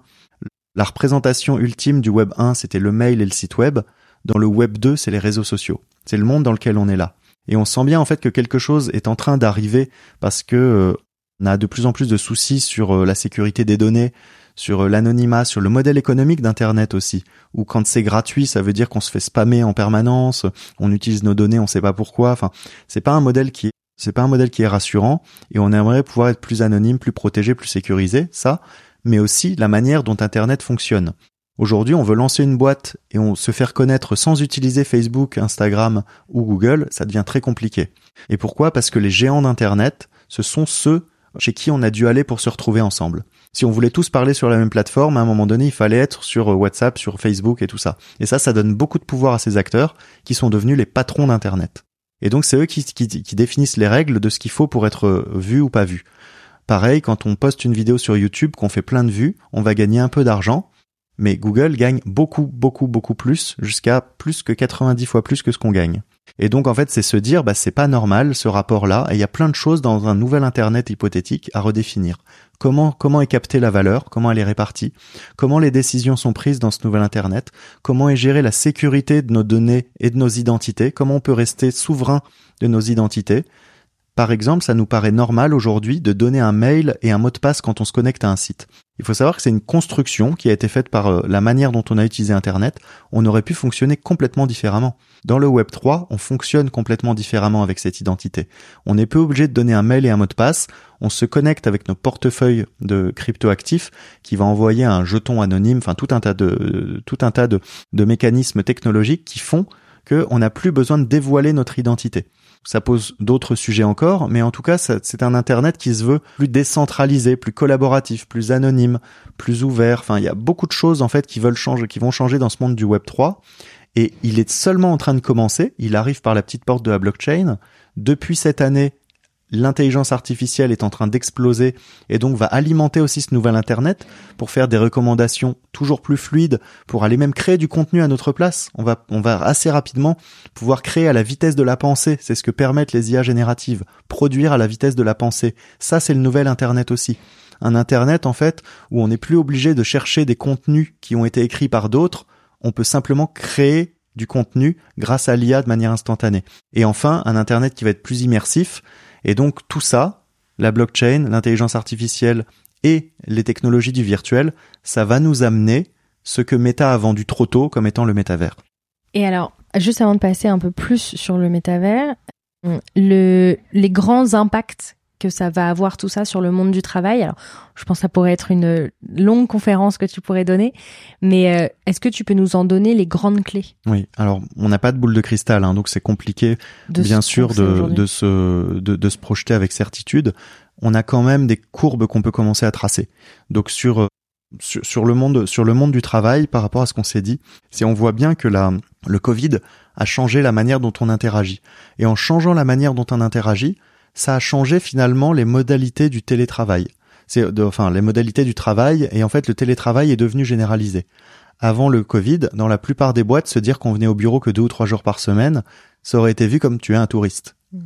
la représentation ultime du Web 1, c'était le mail et le site web. Dans le Web 2, c'est les réseaux sociaux. C'est le monde dans lequel on est là. Et on sent bien en fait que quelque chose est en train d'arriver parce que euh, on a de plus en plus de soucis sur euh, la sécurité des données, sur euh, l'anonymat, sur le modèle économique d'internet aussi. Ou quand c'est gratuit, ça veut dire qu'on se fait spammer en permanence, on utilise nos données, on sait pas pourquoi. Enfin, c'est pas un modèle qui est c'est pas un modèle qui est rassurant et on aimerait pouvoir être plus anonyme, plus protégé, plus sécurisé, ça mais aussi la manière dont Internet fonctionne. Aujourd'hui, on veut lancer une boîte et on se faire connaître sans utiliser Facebook, Instagram ou Google, ça devient très compliqué. Et pourquoi? Parce que les géants d'Internet, ce sont ceux chez qui on a dû aller pour se retrouver ensemble. Si on voulait tous parler sur la même plateforme, à un moment donné, il fallait être sur WhatsApp, sur Facebook et tout ça. Et ça, ça donne beaucoup de pouvoir à ces acteurs qui sont devenus les patrons d'Internet. Et donc, c'est eux qui, qui, qui définissent les règles de ce qu'il faut pour être vu ou pas vu. Pareil, quand on poste une vidéo sur YouTube, qu'on fait plein de vues, on va gagner un peu d'argent, mais Google gagne beaucoup, beaucoup, beaucoup plus, jusqu'à plus que 90 fois plus que ce qu'on gagne. Et donc en fait, c'est se dire, bah c'est pas normal ce rapport-là, et il y a plein de choses dans un nouvel Internet hypothétique à redéfinir. Comment comment est captée la valeur, comment elle est répartie, comment les décisions sont prises dans ce nouvel Internet, comment est gérée la sécurité de nos données et de nos identités, comment on peut rester souverain de nos identités, par exemple, ça nous paraît normal aujourd'hui de donner un mail et un mot de passe quand on se connecte à un site. Il faut savoir que c'est une construction qui a été faite par euh, la manière dont on a utilisé Internet. On aurait pu fonctionner complètement différemment. Dans le Web 3, on fonctionne complètement différemment avec cette identité. On n'est plus obligé de donner un mail et un mot de passe. On se connecte avec nos portefeuilles de cryptoactifs qui va envoyer un jeton anonyme, enfin tout un tas de, tout un tas de mécanismes technologiques qui font qu'on n'a plus besoin de dévoiler notre identité. Ça pose d'autres sujets encore, mais en tout cas, c'est un Internet qui se veut plus décentralisé, plus collaboratif, plus anonyme, plus ouvert. Enfin, il y a beaucoup de choses en fait qui veulent changer, qui vont changer dans ce monde du Web 3. Et il est seulement en train de commencer. Il arrive par la petite porte de la blockchain. Depuis cette année, l'intelligence artificielle est en train d'exploser et donc va alimenter aussi ce nouvel Internet pour faire des recommandations toujours plus fluides, pour aller même créer du contenu à notre place. On va, on va assez rapidement pouvoir créer à la vitesse de la pensée. C'est ce que permettent les IA génératives. Produire à la vitesse de la pensée. Ça, c'est le nouvel Internet aussi. Un Internet, en fait, où on n'est plus obligé de chercher des contenus qui ont été écrits par d'autres. On peut simplement créer du contenu grâce à l'IA de manière instantanée. Et enfin, un Internet qui va être plus immersif, et donc tout ça, la blockchain, l'intelligence artificielle et les technologies du virtuel, ça va nous amener ce que Meta a vendu trop tôt comme étant le métavers. Et alors, juste avant de passer un peu plus sur le métavers, le, les grands impacts que ça va avoir tout ça sur le monde du travail. Alors, je pense que ça pourrait être une longue conférence que tu pourrais donner, mais euh, est-ce que tu peux nous en donner les grandes clés? Oui, alors on n'a pas de boule de cristal, hein, donc c'est compliqué, bien sûr, de, de, se, de, de se projeter avec certitude. On a quand même des courbes qu'on peut commencer à tracer. Donc sur sur, le monde sur le monde du travail par rapport à ce qu'on s'est dit, c'est on voit bien que la le Covid a changé la manière dont on interagit. Et en changeant la manière dont on interagit, ça a changé finalement les modalités du télétravail. C'est enfin les modalités du travail et en fait le télétravail est devenu généralisé. Avant le Covid, dans la plupart des boîtes, se dire qu'on venait au bureau que deux ou trois jours par semaine, ça aurait été vu comme tu es un touriste. Mm.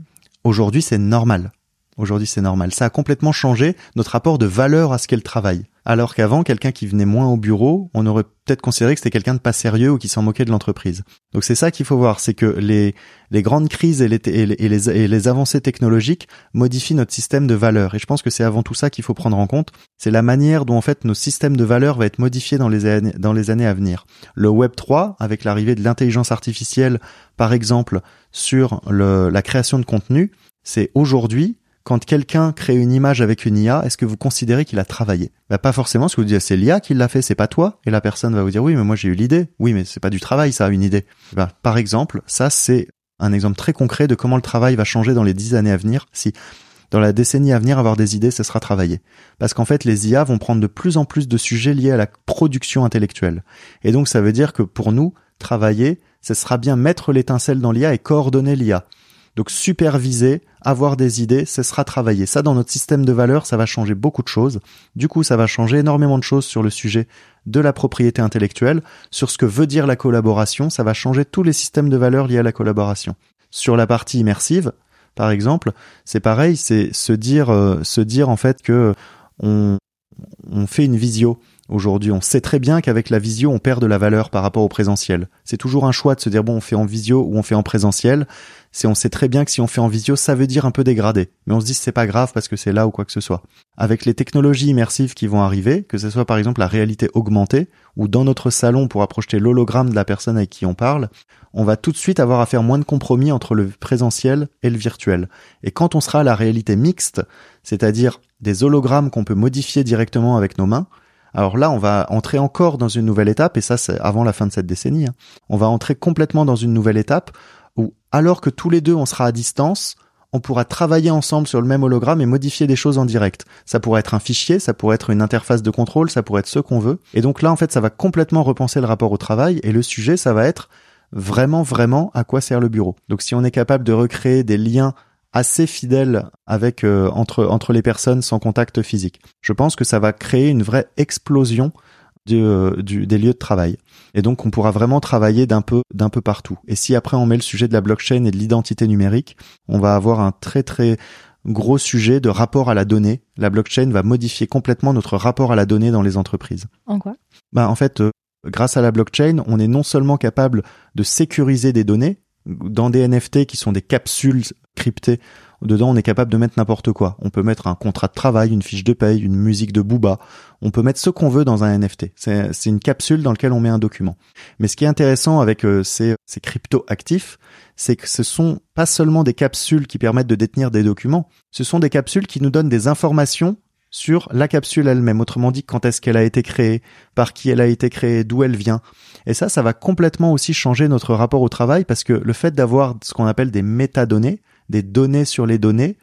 Aujourd'hui, c'est normal. Aujourd'hui, c'est normal. Ça a complètement changé notre rapport de valeur à ce qu'est le travail. Alors qu'avant, quelqu'un qui venait moins au bureau, on aurait peut-être considéré que c'était quelqu'un de pas sérieux ou qui s'en moquait de l'entreprise. Donc c'est ça qu'il faut voir, c'est que les, les grandes crises et les, les, les, avancées technologiques modifient notre système de valeur. Et je pense que c'est avant tout ça qu'il faut prendre en compte. C'est la manière dont en fait nos systèmes de valeur va être modifié dans les, années, dans les années à venir. Le Web 3, avec l'arrivée de l'intelligence artificielle, par exemple, sur le, la création de contenu, c'est aujourd'hui quand quelqu'un crée une image avec une IA, est-ce que vous considérez qu'il a travaillé? Bah, Pas forcément, parce que vous dites c'est l'IA qui l'a fait, c'est pas toi. Et la personne va vous dire oui, mais moi j'ai eu l'idée. Oui, mais c'est pas du travail, ça, une idée. Bah, par exemple, ça c'est un exemple très concret de comment le travail va changer dans les dix années à venir. Si dans la décennie à venir, avoir des idées, ce sera travailler. Parce qu'en fait, les IA vont prendre de plus en plus de sujets liés à la production intellectuelle. Et donc, ça veut dire que pour nous, travailler, ce sera bien mettre l'étincelle dans l'IA et coordonner l'IA. Donc superviser, avoir des idées, ce sera travailler. Ça, dans notre système de valeurs, ça va changer beaucoup de choses. Du coup, ça va changer énormément de choses sur le sujet de la propriété intellectuelle, sur ce que veut dire la collaboration. Ça va changer tous les systèmes de valeurs liés à la collaboration. Sur la partie immersive, par exemple, c'est pareil, c'est se dire, euh, se dire en fait que on, on fait une visio aujourd'hui. On sait très bien qu'avec la visio, on perd de la valeur par rapport au présentiel. C'est toujours un choix de se dire bon, on fait en visio ou on fait en présentiel. C'est on sait très bien que si on fait en visio, ça veut dire un peu dégradé. Mais on se dit c'est pas grave parce que c'est là ou quoi que ce soit. Avec les technologies immersives qui vont arriver, que ce soit par exemple la réalité augmentée ou dans notre salon pour projeter l'hologramme de la personne avec qui on parle, on va tout de suite avoir à faire moins de compromis entre le présentiel et le virtuel. Et quand on sera à la réalité mixte, c'est-à-dire des hologrammes qu'on peut modifier directement avec nos mains, alors là, on va entrer encore dans une nouvelle étape, et ça, c'est avant la fin de cette décennie. Hein. On va entrer complètement dans une nouvelle étape alors que tous les deux, on sera à distance, on pourra travailler ensemble sur le même hologramme et modifier des choses en direct. Ça pourrait être un fichier, ça pourrait être une interface de contrôle, ça pourrait être ce qu'on veut. Et donc là, en fait, ça va complètement repenser le rapport au travail, et le sujet, ça va être vraiment, vraiment à quoi sert le bureau. Donc si on est capable de recréer des liens assez fidèle avec euh, entre entre les personnes sans contact physique. Je pense que ça va créer une vraie explosion euh, du, des lieux de travail. Et donc on pourra vraiment travailler d'un peu d'un peu partout. Et si après on met le sujet de la blockchain et de l'identité numérique, on va avoir un très très gros sujet de rapport à la donnée. La blockchain va modifier complètement notre rapport à la donnée dans les entreprises. En quoi? Bah en fait, euh, grâce à la blockchain, on est non seulement capable de sécuriser des données, dans des NFT qui sont des capsules cryptées, dedans on est capable de mettre n'importe quoi. On peut mettre un contrat de travail, une fiche de paye, une musique de Booba. On peut mettre ce qu'on veut dans un NFT. C'est une capsule dans laquelle on met un document. Mais ce qui est intéressant avec euh, ces, ces crypto actifs, c'est que ce sont pas seulement des capsules qui permettent de détenir des documents, ce sont des capsules qui nous donnent des informations sur la capsule elle-même. Autrement dit, quand est-ce qu'elle a été créée, par qui elle a été créée, d'où elle vient. Et ça, ça va complètement aussi changer notre rapport au travail parce que le fait d'avoir ce qu'on appelle des métadonnées, des données sur les données,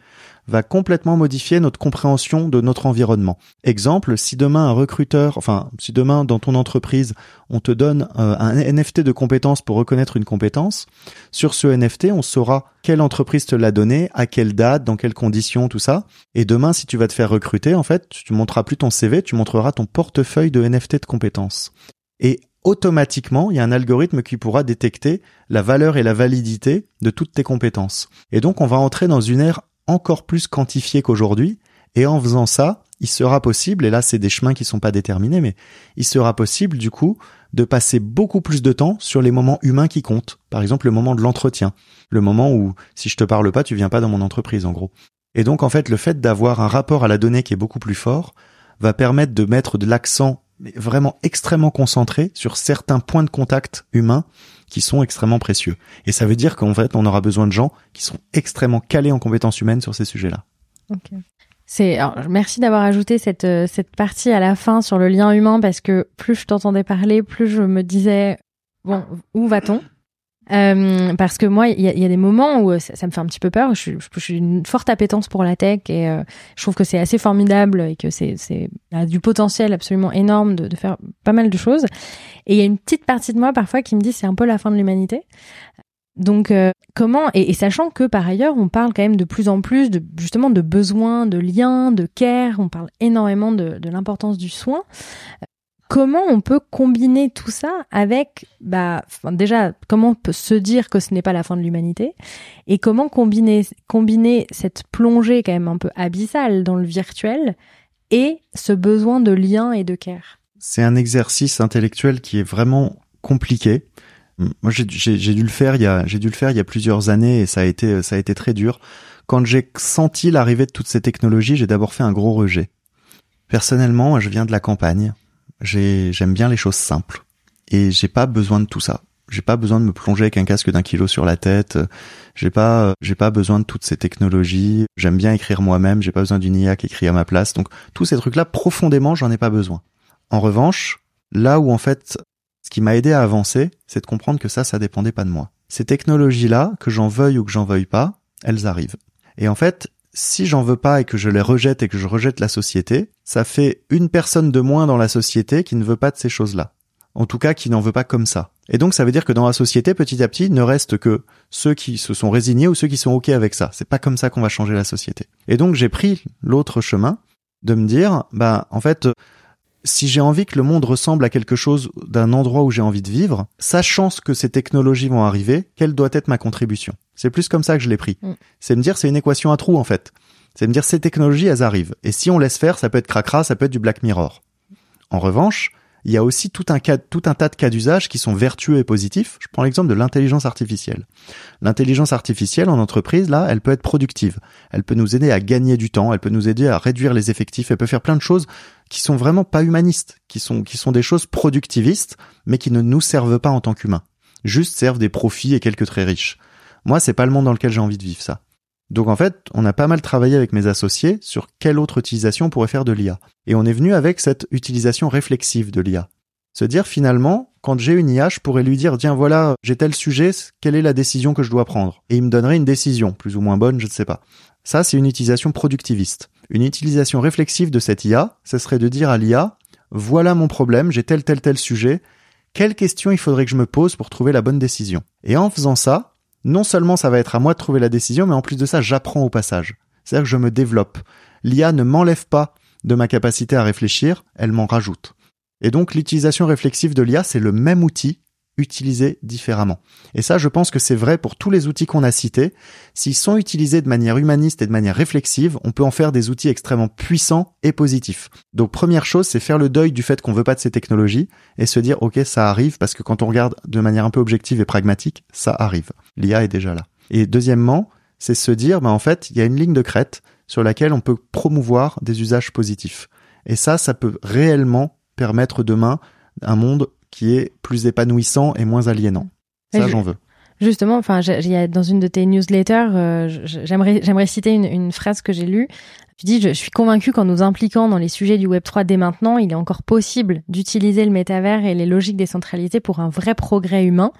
va complètement modifier notre compréhension de notre environnement. Exemple, si demain un recruteur, enfin, si demain dans ton entreprise, on te donne euh, un NFT de compétences pour reconnaître une compétence, sur ce NFT, on saura quelle entreprise te l'a donné, à quelle date, dans quelles conditions, tout ça. Et demain, si tu vas te faire recruter, en fait, tu montreras plus ton CV, tu montreras ton portefeuille de NFT de compétences. Et automatiquement, il y a un algorithme qui pourra détecter la valeur et la validité de toutes tes compétences. Et donc, on va entrer dans une ère encore plus quantifié qu'aujourd'hui. Et en faisant ça, il sera possible, et là c'est des chemins qui sont pas déterminés, mais il sera possible du coup de passer beaucoup plus de temps sur les moments humains qui comptent. Par exemple le moment de l'entretien, le moment où si je te parle pas, tu viens pas dans mon entreprise en gros. Et donc en fait le fait d'avoir un rapport à la donnée qui est beaucoup plus fort va permettre de mettre de l'accent vraiment extrêmement concentré sur certains points de contact humains qui sont extrêmement précieux. Et ça veut dire qu'en fait, on aura besoin de gens qui sont extrêmement calés en compétences humaines sur ces sujets-là. Ok. C'est merci d'avoir ajouté cette euh, cette partie à la fin sur le lien humain parce que plus je t'entendais parler, plus je me disais bon où va-t-on? Euh, parce que moi, il y, y, a des moments où ça, ça, me fait un petit peu peur. Je, suis une forte appétence pour la tech et euh, je trouve que c'est assez formidable et que c'est du potentiel absolument énorme de, de, faire pas mal de choses. Et il y a une petite partie de moi parfois qui me dit c'est un peu la fin de l'humanité. Donc euh, comment et, et, sachant que par ailleurs on parle quand même de plus en plus de justement de besoins, de liens, de care, on parle énormément de, de l'importance du soin comment on peut combiner tout ça avec, bah, déjà, comment on peut se dire que ce n'est pas la fin de l'humanité et comment combiner, combiner cette plongée quand même un peu abyssale dans le virtuel et ce besoin de lien et de care. C'est un exercice intellectuel qui est vraiment compliqué. Moi, j'ai dû le faire il y a, j'ai dû le faire il y a plusieurs années et ça a été, ça a été très dur. Quand j'ai senti l'arrivée de toutes ces technologies, j'ai d'abord fait un gros rejet. Personnellement, je viens de la campagne j'aime bien les choses simples et j'ai pas besoin de tout ça. J'ai pas besoin de me plonger avec un casque d'un kilo sur la tête. J'ai pas, j'ai pas besoin de toutes ces technologies. J'aime bien écrire moi-même. J'ai pas besoin d'une IA qui écrit à ma place. Donc tous ces trucs-là, profondément, j'en ai pas besoin. En revanche, là où en fait, ce qui m'a aidé à avancer, c'est de comprendre que ça, ça dépendait pas de moi. Ces technologies-là, que j'en veuille ou que j'en veuille pas, elles arrivent. Et en fait, si j'en veux pas et que je les rejette et que je rejette la société, ça fait une personne de moins dans la société qui ne veut pas de ces choses-là. En tout cas, qui n'en veut pas comme ça. Et donc, ça veut dire que dans la société, petit à petit, ne reste que ceux qui se sont résignés ou ceux qui sont OK avec ça. C'est pas comme ça qu'on va changer la société. Et donc, j'ai pris l'autre chemin de me dire, bah, en fait, si j'ai envie que le monde ressemble à quelque chose d'un endroit où j'ai envie de vivre, sachant que ces technologies vont arriver, quelle doit être ma contribution c'est plus comme ça que je l'ai pris. Mm. C'est me dire, c'est une équation à trous, en fait. C'est me dire, ces technologies, elles arrivent. Et si on laisse faire, ça peut être cracra, ça peut être du Black Mirror. En revanche, il y a aussi tout un, cas, tout un tas de cas d'usage qui sont vertueux et positifs. Je prends l'exemple de l'intelligence artificielle. L'intelligence artificielle en entreprise, là, elle peut être productive. Elle peut nous aider à gagner du temps, elle peut nous aider à réduire les effectifs, elle peut faire plein de choses qui sont vraiment pas humanistes, qui sont, qui sont des choses productivistes, mais qui ne nous servent pas en tant qu'humains. Juste servent des profits et quelques très riches. Moi, c'est pas le monde dans lequel j'ai envie de vivre ça. Donc en fait, on a pas mal travaillé avec mes associés sur quelle autre utilisation on pourrait faire de l'IA. Et on est venu avec cette utilisation réflexive de l'IA. Se dire finalement, quand j'ai une IA, je pourrais lui dire, tiens voilà, j'ai tel sujet, quelle est la décision que je dois prendre? Et il me donnerait une décision, plus ou moins bonne, je ne sais pas. Ça, c'est une utilisation productiviste. Une utilisation réflexive de cette IA, ce serait de dire à l'IA, voilà mon problème, j'ai tel tel tel sujet, quelles questions il faudrait que je me pose pour trouver la bonne décision? Et en faisant ça, non seulement ça va être à moi de trouver la décision, mais en plus de ça, j'apprends au passage. C'est-à-dire que je me développe. L'IA ne m'enlève pas de ma capacité à réfléchir, elle m'en rajoute. Et donc l'utilisation réflexive de l'IA, c'est le même outil utilisé différemment. Et ça, je pense que c'est vrai pour tous les outils qu'on a cités. S'ils sont utilisés de manière humaniste et de manière réflexive, on peut en faire des outils extrêmement puissants et positifs. Donc première chose, c'est faire le deuil du fait qu'on veut pas de ces technologies et se dire, OK, ça arrive parce que quand on regarde de manière un peu objective et pragmatique, ça arrive. L'IA est déjà là. Et deuxièmement, c'est se dire, bah, en fait, il y a une ligne de crête sur laquelle on peut promouvoir des usages positifs. Et ça, ça peut réellement permettre demain un monde qui est plus épanouissant et moins aliénant. Ça, j'en veux. Justement, enfin, dans une de tes newsletters, euh, j'aimerais, j'aimerais citer une, une phrase que j'ai lue. Tu dis, je suis convaincu qu'en nous impliquant dans les sujets du Web 3 dès maintenant, il est encore possible d'utiliser le métavers et les logiques décentralisées pour un vrai progrès humain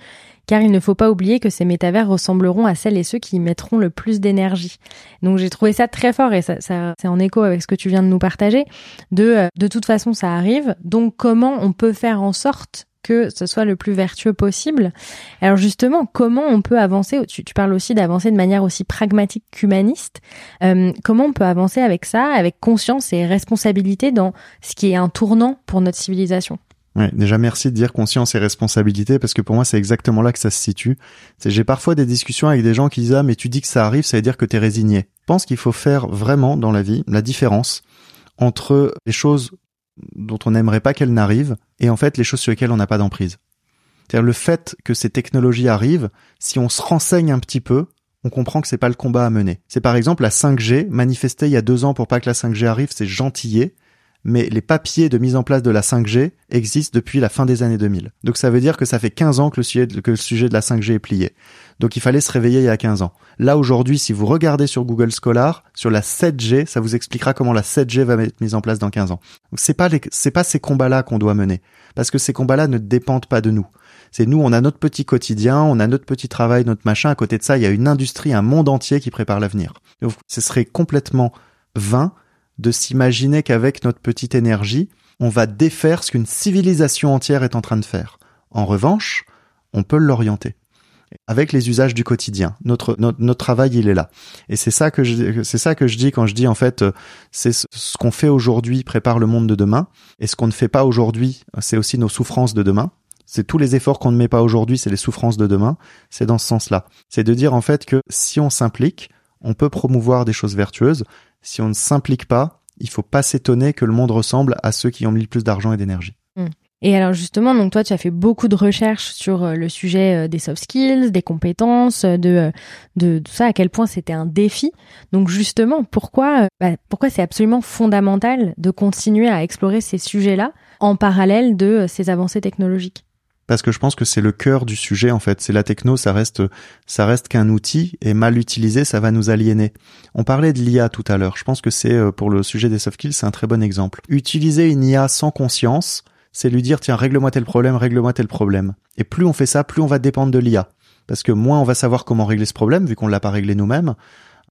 car il ne faut pas oublier que ces métavers ressembleront à celles et ceux qui y mettront le plus d'énergie. Donc j'ai trouvé ça très fort et ça, ça c'est en écho avec ce que tu viens de nous partager. De euh, de toute façon ça arrive. Donc comment on peut faire en sorte que ce soit le plus vertueux possible? Alors justement, comment on peut avancer? Tu, tu parles aussi d'avancer de manière aussi pragmatique qu'humaniste. Euh, comment on peut avancer avec ça, avec conscience et responsabilité dans ce qui est un tournant pour notre civilisation? Ouais, déjà merci de dire conscience et responsabilité parce que pour moi c'est exactement là que ça se situe. J'ai parfois des discussions avec des gens qui disent ah mais tu dis que ça arrive, ça veut dire que t'es résigné. Je pense qu'il faut faire vraiment dans la vie la différence entre les choses dont on n'aimerait pas qu'elles n'arrivent et en fait les choses sur lesquelles on n'a pas d'emprise. C'est-à-dire le fait que ces technologies arrivent, si on se renseigne un petit peu, on comprend que c'est pas le combat à mener. C'est par exemple la 5G manifestée il y a deux ans pour pas que la 5G arrive, c'est gentillé mais les papiers de mise en place de la 5G existent depuis la fin des années 2000. Donc ça veut dire que ça fait 15 ans que le sujet de, la 5G est plié. Donc il fallait se réveiller il y a 15 ans. Là aujourd'hui, si vous regardez sur Google Scholar, sur la 7G, ça vous expliquera comment la 7G va être mise en place dans 15 ans. Donc c'est pas c'est pas ces combats-là qu'on doit mener parce que ces combats-là ne dépendent pas de nous. C'est nous, on a notre petit quotidien, on a notre petit travail, notre machin. À côté de ça, il y a une industrie, un monde entier qui prépare l'avenir. Ce serait complètement vain de s'imaginer qu'avec notre petite énergie, on va défaire ce qu'une civilisation entière est en train de faire. En revanche, on peut l'orienter avec les usages du quotidien. Notre, notre, travail, il est là. Et c'est ça que je, c'est ça que je dis quand je dis, en fait, c'est ce, qu'on fait aujourd'hui prépare le monde de demain. Et ce qu'on ne fait pas aujourd'hui, c'est aussi nos souffrances de demain. C'est tous les efforts qu'on ne met pas aujourd'hui, c'est les souffrances de demain. C'est dans ce sens-là. C'est de dire, en fait, que si on s'implique, on peut promouvoir des choses vertueuses. Si on ne s'implique pas, il faut pas s'étonner que le monde ressemble à ceux qui ont mis le plus d'argent et d'énergie. Mmh. Et alors justement, donc toi, tu as fait beaucoup de recherches sur euh, le sujet euh, des soft skills, des compétences, euh, de de tout ça, à quel point c'était un défi. Donc justement, pourquoi bah, pourquoi c'est absolument fondamental de continuer à explorer ces sujets-là en parallèle de ces avancées technologiques? Parce que je pense que c'est le cœur du sujet en fait. C'est la techno, ça reste ça reste qu'un outil et mal utilisé, ça va nous aliéner. On parlait de l'IA tout à l'heure. Je pense que c'est pour le sujet des soft skills, c'est un très bon exemple. Utiliser une IA sans conscience, c'est lui dire tiens règle-moi tel problème, règle-moi tel problème. Et plus on fait ça, plus on va dépendre de l'IA, parce que moins on va savoir comment régler ce problème vu qu'on l'a pas réglé nous-mêmes,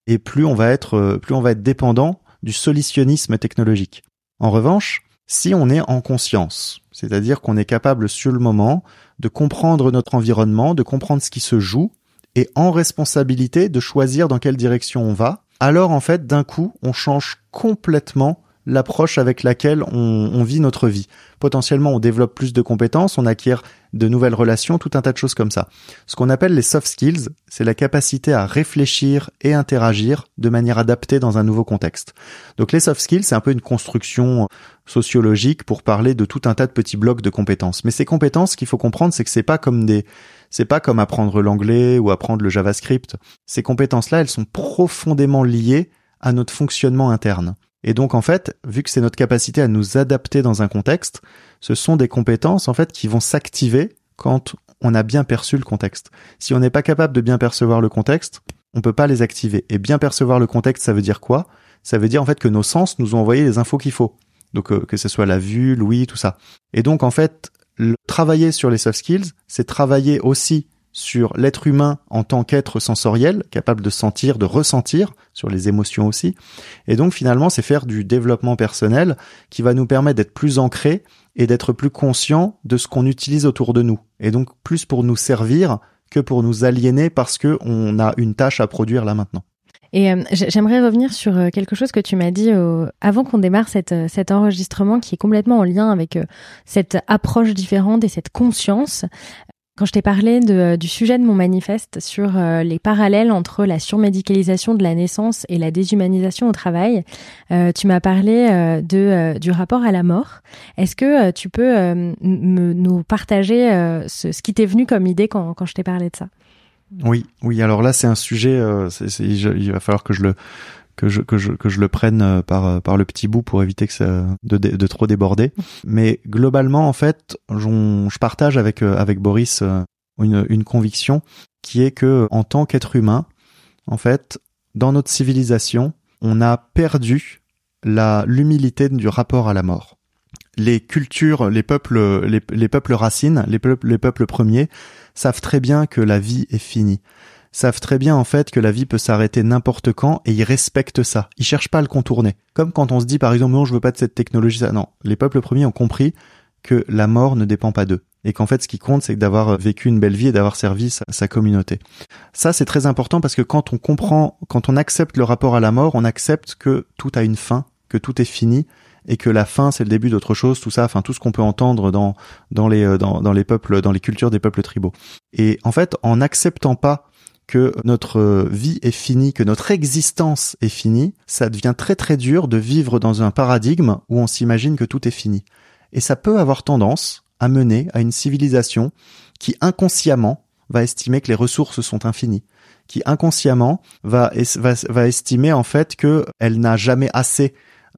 et plus on va être euh, plus on va être dépendant du solutionnisme technologique. En revanche, si on est en conscience, c'est-à-dire qu'on est capable sur le moment de comprendre notre environnement, de comprendre ce qui se joue, et en responsabilité de choisir dans quelle direction on va, alors en fait d'un coup on change complètement l'approche avec laquelle on, vit notre vie. Potentiellement, on développe plus de compétences, on acquiert de nouvelles relations, tout un tas de choses comme ça. Ce qu'on appelle les soft skills, c'est la capacité à réfléchir et interagir de manière adaptée dans un nouveau contexte. Donc les soft skills, c'est un peu une construction sociologique pour parler de tout un tas de petits blocs de compétences. Mais ces compétences, ce qu'il faut comprendre, c'est que c'est pas comme des, c'est pas comme apprendre l'anglais ou apprendre le JavaScript. Ces compétences-là, elles sont profondément liées à notre fonctionnement interne. Et donc en fait, vu que c'est notre capacité à nous adapter dans un contexte, ce sont des compétences en fait qui vont s'activer quand on a bien perçu le contexte. Si on n'est pas capable de bien percevoir le contexte, on peut pas les activer. Et bien percevoir le contexte, ça veut dire quoi? Ça veut dire en fait que nos sens nous ont envoyé les infos qu'il faut. Donc euh, que ce soit la vue, l'ouïe, tout ça. Et donc en fait, travailler sur les soft skills, c'est travailler aussi sur l'être humain en tant qu'être sensoriel, capable de sentir, de ressentir, sur les émotions aussi. Et donc finalement, c'est faire du développement personnel qui va nous permettre d'être plus ancrés et d'être plus conscients de ce qu'on utilise autour de nous. Et donc plus pour nous servir que pour nous aliéner parce que on a une tâche à produire là maintenant. Et euh, j'aimerais revenir sur euh, quelque chose que tu m'as dit avant qu'on démarre cette, euh, cet enregistrement qui est complètement en lien avec cette approche différente et cette conscience. Quand je t'ai parlé de, du sujet de mon manifeste sur euh, les parallèles entre la surmédicalisation de la naissance et la déshumanisation au travail, euh, tu m'as parlé euh, de, du rapport à la mort. Est-ce que tu peux nous partager ce, ce, qui t'est venu comme idée quand, quand je t'ai parlé de ça? Oui, oui. Alors là, c'est un sujet. il va falloir que je le que je que je que je le prenne euh, par euh, par le petit bout pour éviter que ça de, de, trop déborder. [LAUGHS] Mais globalement, en fait, je partage avec euh, avec Boris une une conviction qui est que en tant qu'être humain, en fait, dans notre civilisation, on a perdu la l'humilité du rapport à la mort. Les cultures, les peuples, les, les peuples racines, les peuples, les peuples premiers savent très bien que la vie est finie savent très bien en fait que la vie peut s'arrêter n'importe quand et ils respectent ça. Ils cherchent pas à le contourner. Comme quand on se dit par exemple non je veux pas de cette technologie ça. Non, les peuples premiers ont compris que la mort ne dépend pas d'eux et qu'en fait ce qui compte c'est d'avoir vécu une belle vie et d'avoir servi sa, communauté. Ça c'est très important parce que quand on comprend, quand on accepte le rapport à la mort, on accepte que tout a une fin, que tout est fini et que la fin c'est le début d'autre chose, tout ça, enfin tout ce qu'on peut entendre dans dans les euh, dans, dans les peuples, dans les cultures des peuples tribaux. Et en fait, en n'acceptant pas que notre vie est finie, que notre existence est finie, ça devient très très dur de vivre dans un paradigme où on s'imagine que tout est fini. Et ça peut avoir tendance à mener à une civilisation qui inconsciemment va estimer que les ressources sont infinies, qui inconsciemment va, estimer en fait qu'elle n'a jamais assez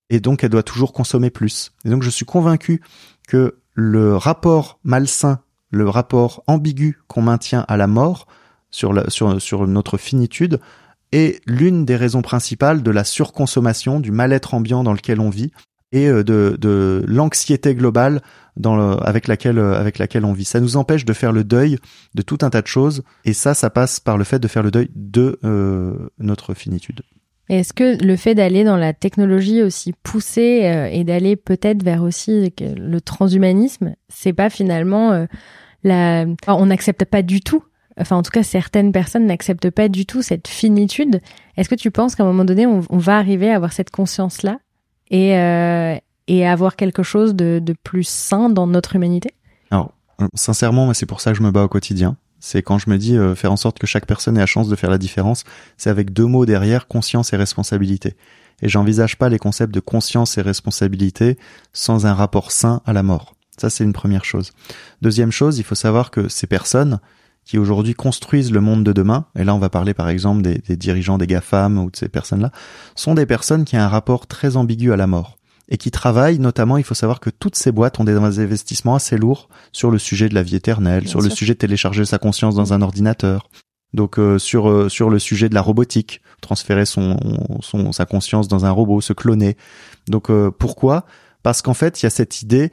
et donc elle doit toujours consommer plus. Et donc je suis convaincu que le rapport malsain, le rapport ambigu qu'on maintient à la mort sur, la, sur, sur notre finitude est l'une des raisons principales de la surconsommation, du mal-être ambiant dans lequel on vit, et de, de l'anxiété globale dans le, avec laquelle avec laquelle on vit. Ça nous empêche de faire le deuil de tout un tas de choses et ça, ça passe par le fait de faire le deuil de notre finitude. Est-ce que le fait d'aller dans la technologie aussi poussée euh, et d'aller peut-être vers aussi le transhumanisme, c'est pas finalement euh, la... on n'accepte pas du tout, enfin en tout cas certaines personnes n'acceptent pas du tout cette finitude. Est-ce que tu penses qu'à un moment donné, on, va arriver à avoir cette conscience-là et, euh, avoir quelque chose de, de plus sain dans notre humanité? Alors, sincèrement, c'est pour ça que je me bats au quotidien. C'est quand je me dis euh, faire en sorte que chaque personne ait la chance de faire la différence, c'est avec deux mots derrière, conscience et responsabilité. Et j'envisage pas les concepts de conscience et responsabilité sans un rapport sain à la mort. Ça, c'est une première chose. Deuxième chose, il faut savoir que ces personnes qui aujourd'hui construisent le monde de demain, et là on va parler par exemple des, des dirigeants des GAFAM ou de ces personnes-là, sont des personnes qui ont un rapport très ambigu à la mort et qui travaillent notamment, il faut savoir que toutes ces boîtes ont des investissements assez lourds sur le sujet de la vie éternelle, sur le sujet de télécharger sa conscience dans un ordinateur. Donc euh, sur euh, sur le sujet de la robotique, transférer son, son sa conscience dans un robot, se cloner. Donc euh, pourquoi? Parce qu'en fait, il y a cette idée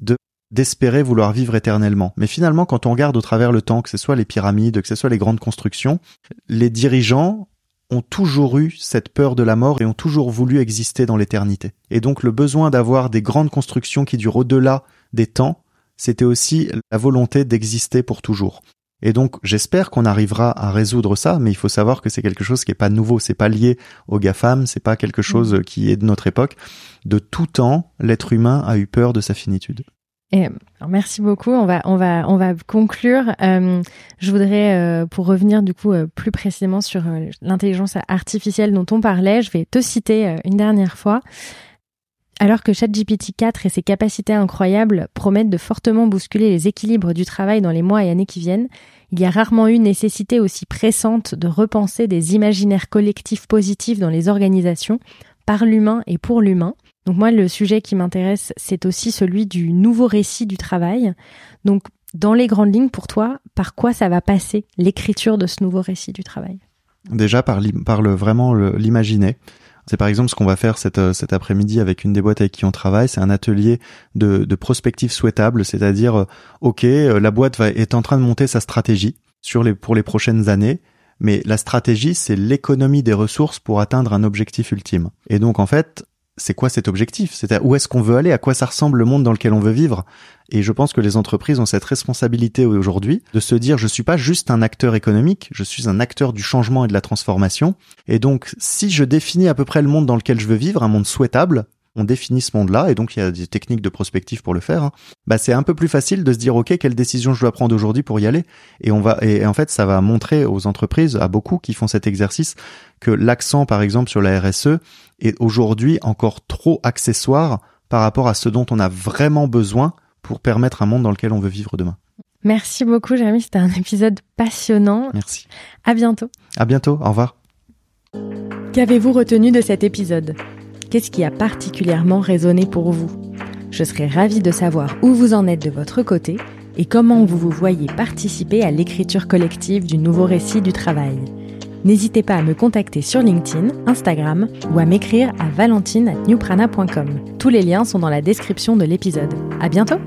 de d'espérer vouloir vivre éternellement. Mais finalement, quand on regarde au travers le temps, que ce soit les pyramides, que ce soit les grandes constructions, les dirigeants ont toujours eu cette peur de la mort et ont toujours voulu exister dans l'éternité. Et donc le besoin d'avoir des grandes constructions qui durent au-delà des temps, c'était aussi la volonté d'exister pour toujours. Et donc j'espère qu'on arrivera à résoudre ça, mais il faut savoir que c'est quelque chose qui est pas nouveau, c'est pas lié aux GAFAM, c'est pas quelque chose mmh. qui est de notre époque. De tout temps, l'être humain a eu peur de sa finitude. Et, merci beaucoup. On va, on va, on va conclure. Euh, je voudrais, euh, pour revenir du coup euh, plus précisément sur l'intelligence artificielle dont on parlait, je vais te citer une dernière fois. Alors que ChatGPT 4 et ses capacités incroyables promettent de fortement bousculer les équilibres du travail dans les mois et années qui viennent, il y a rarement eu nécessité aussi pressante de repenser des imaginaires collectifs positifs dans les organisations, par l'humain et pour l'humain. Donc moi, le sujet qui m'intéresse, c'est aussi celui du nouveau récit du travail. Donc, dans les grandes lignes, pour toi, par quoi ça va passer l'écriture de ce nouveau récit du travail? Déjà par, le, vraiment l'imaginer. C'est par exemple ce qu'on va faire cet, euh, cet après-midi avec une des boîtes avec qui on travaille. C'est un atelier de, de prospective souhaitable, c'est-à-dire, euh, ok, euh, la boîte est en train de monter sa stratégie pour les prochaines années, mais la stratégie, c'est l'économie des ressources pour atteindre un objectif ultime. Et donc, en fait, c'est quoi cet objectif? C'est où est-ce qu'on veut aller? À quoi ça ressemble le monde dans lequel on veut vivre? Et je pense que les entreprises ont cette responsabilité aujourd'hui de se dire je suis pas juste un acteur économique, je suis un acteur du changement et de la transformation. Et donc si je définis à peu près le monde dans lequel je veux vivre, un monde souhaitable, on définit ce monde-là, et donc il y a des techniques de prospective pour le faire, hein. bah c'est un peu plus facile de se dire ok quelle décision je dois prendre aujourd'hui pour y aller, et on va et, en fait ça va montrer aux entreprises, à beaucoup qui font cet exercice, que l'accent par exemple sur la RSE est aujourd'hui encore trop accessoire par rapport à ce dont on a vraiment besoin pour permettre un monde dans lequel on veut vivre demain. Merci beaucoup Jérémy, c'était un épisode passionnant. Merci. À bientôt. À bientôt, au revoir. Qu'avez-vous retenu de cet épisode? Qu'est-ce qui a particulièrement résonné pour vous? Je serais ravie de savoir où vous en êtes de votre côté et comment vous vous voyez participer à l'écriture collective du nouveau récit du travail. N'hésitez pas à me contacter sur LinkedIn, Instagram ou à m'écrire à valentine@newprana.com. Tous les liens sont dans la description de l'épisode. À bientôt!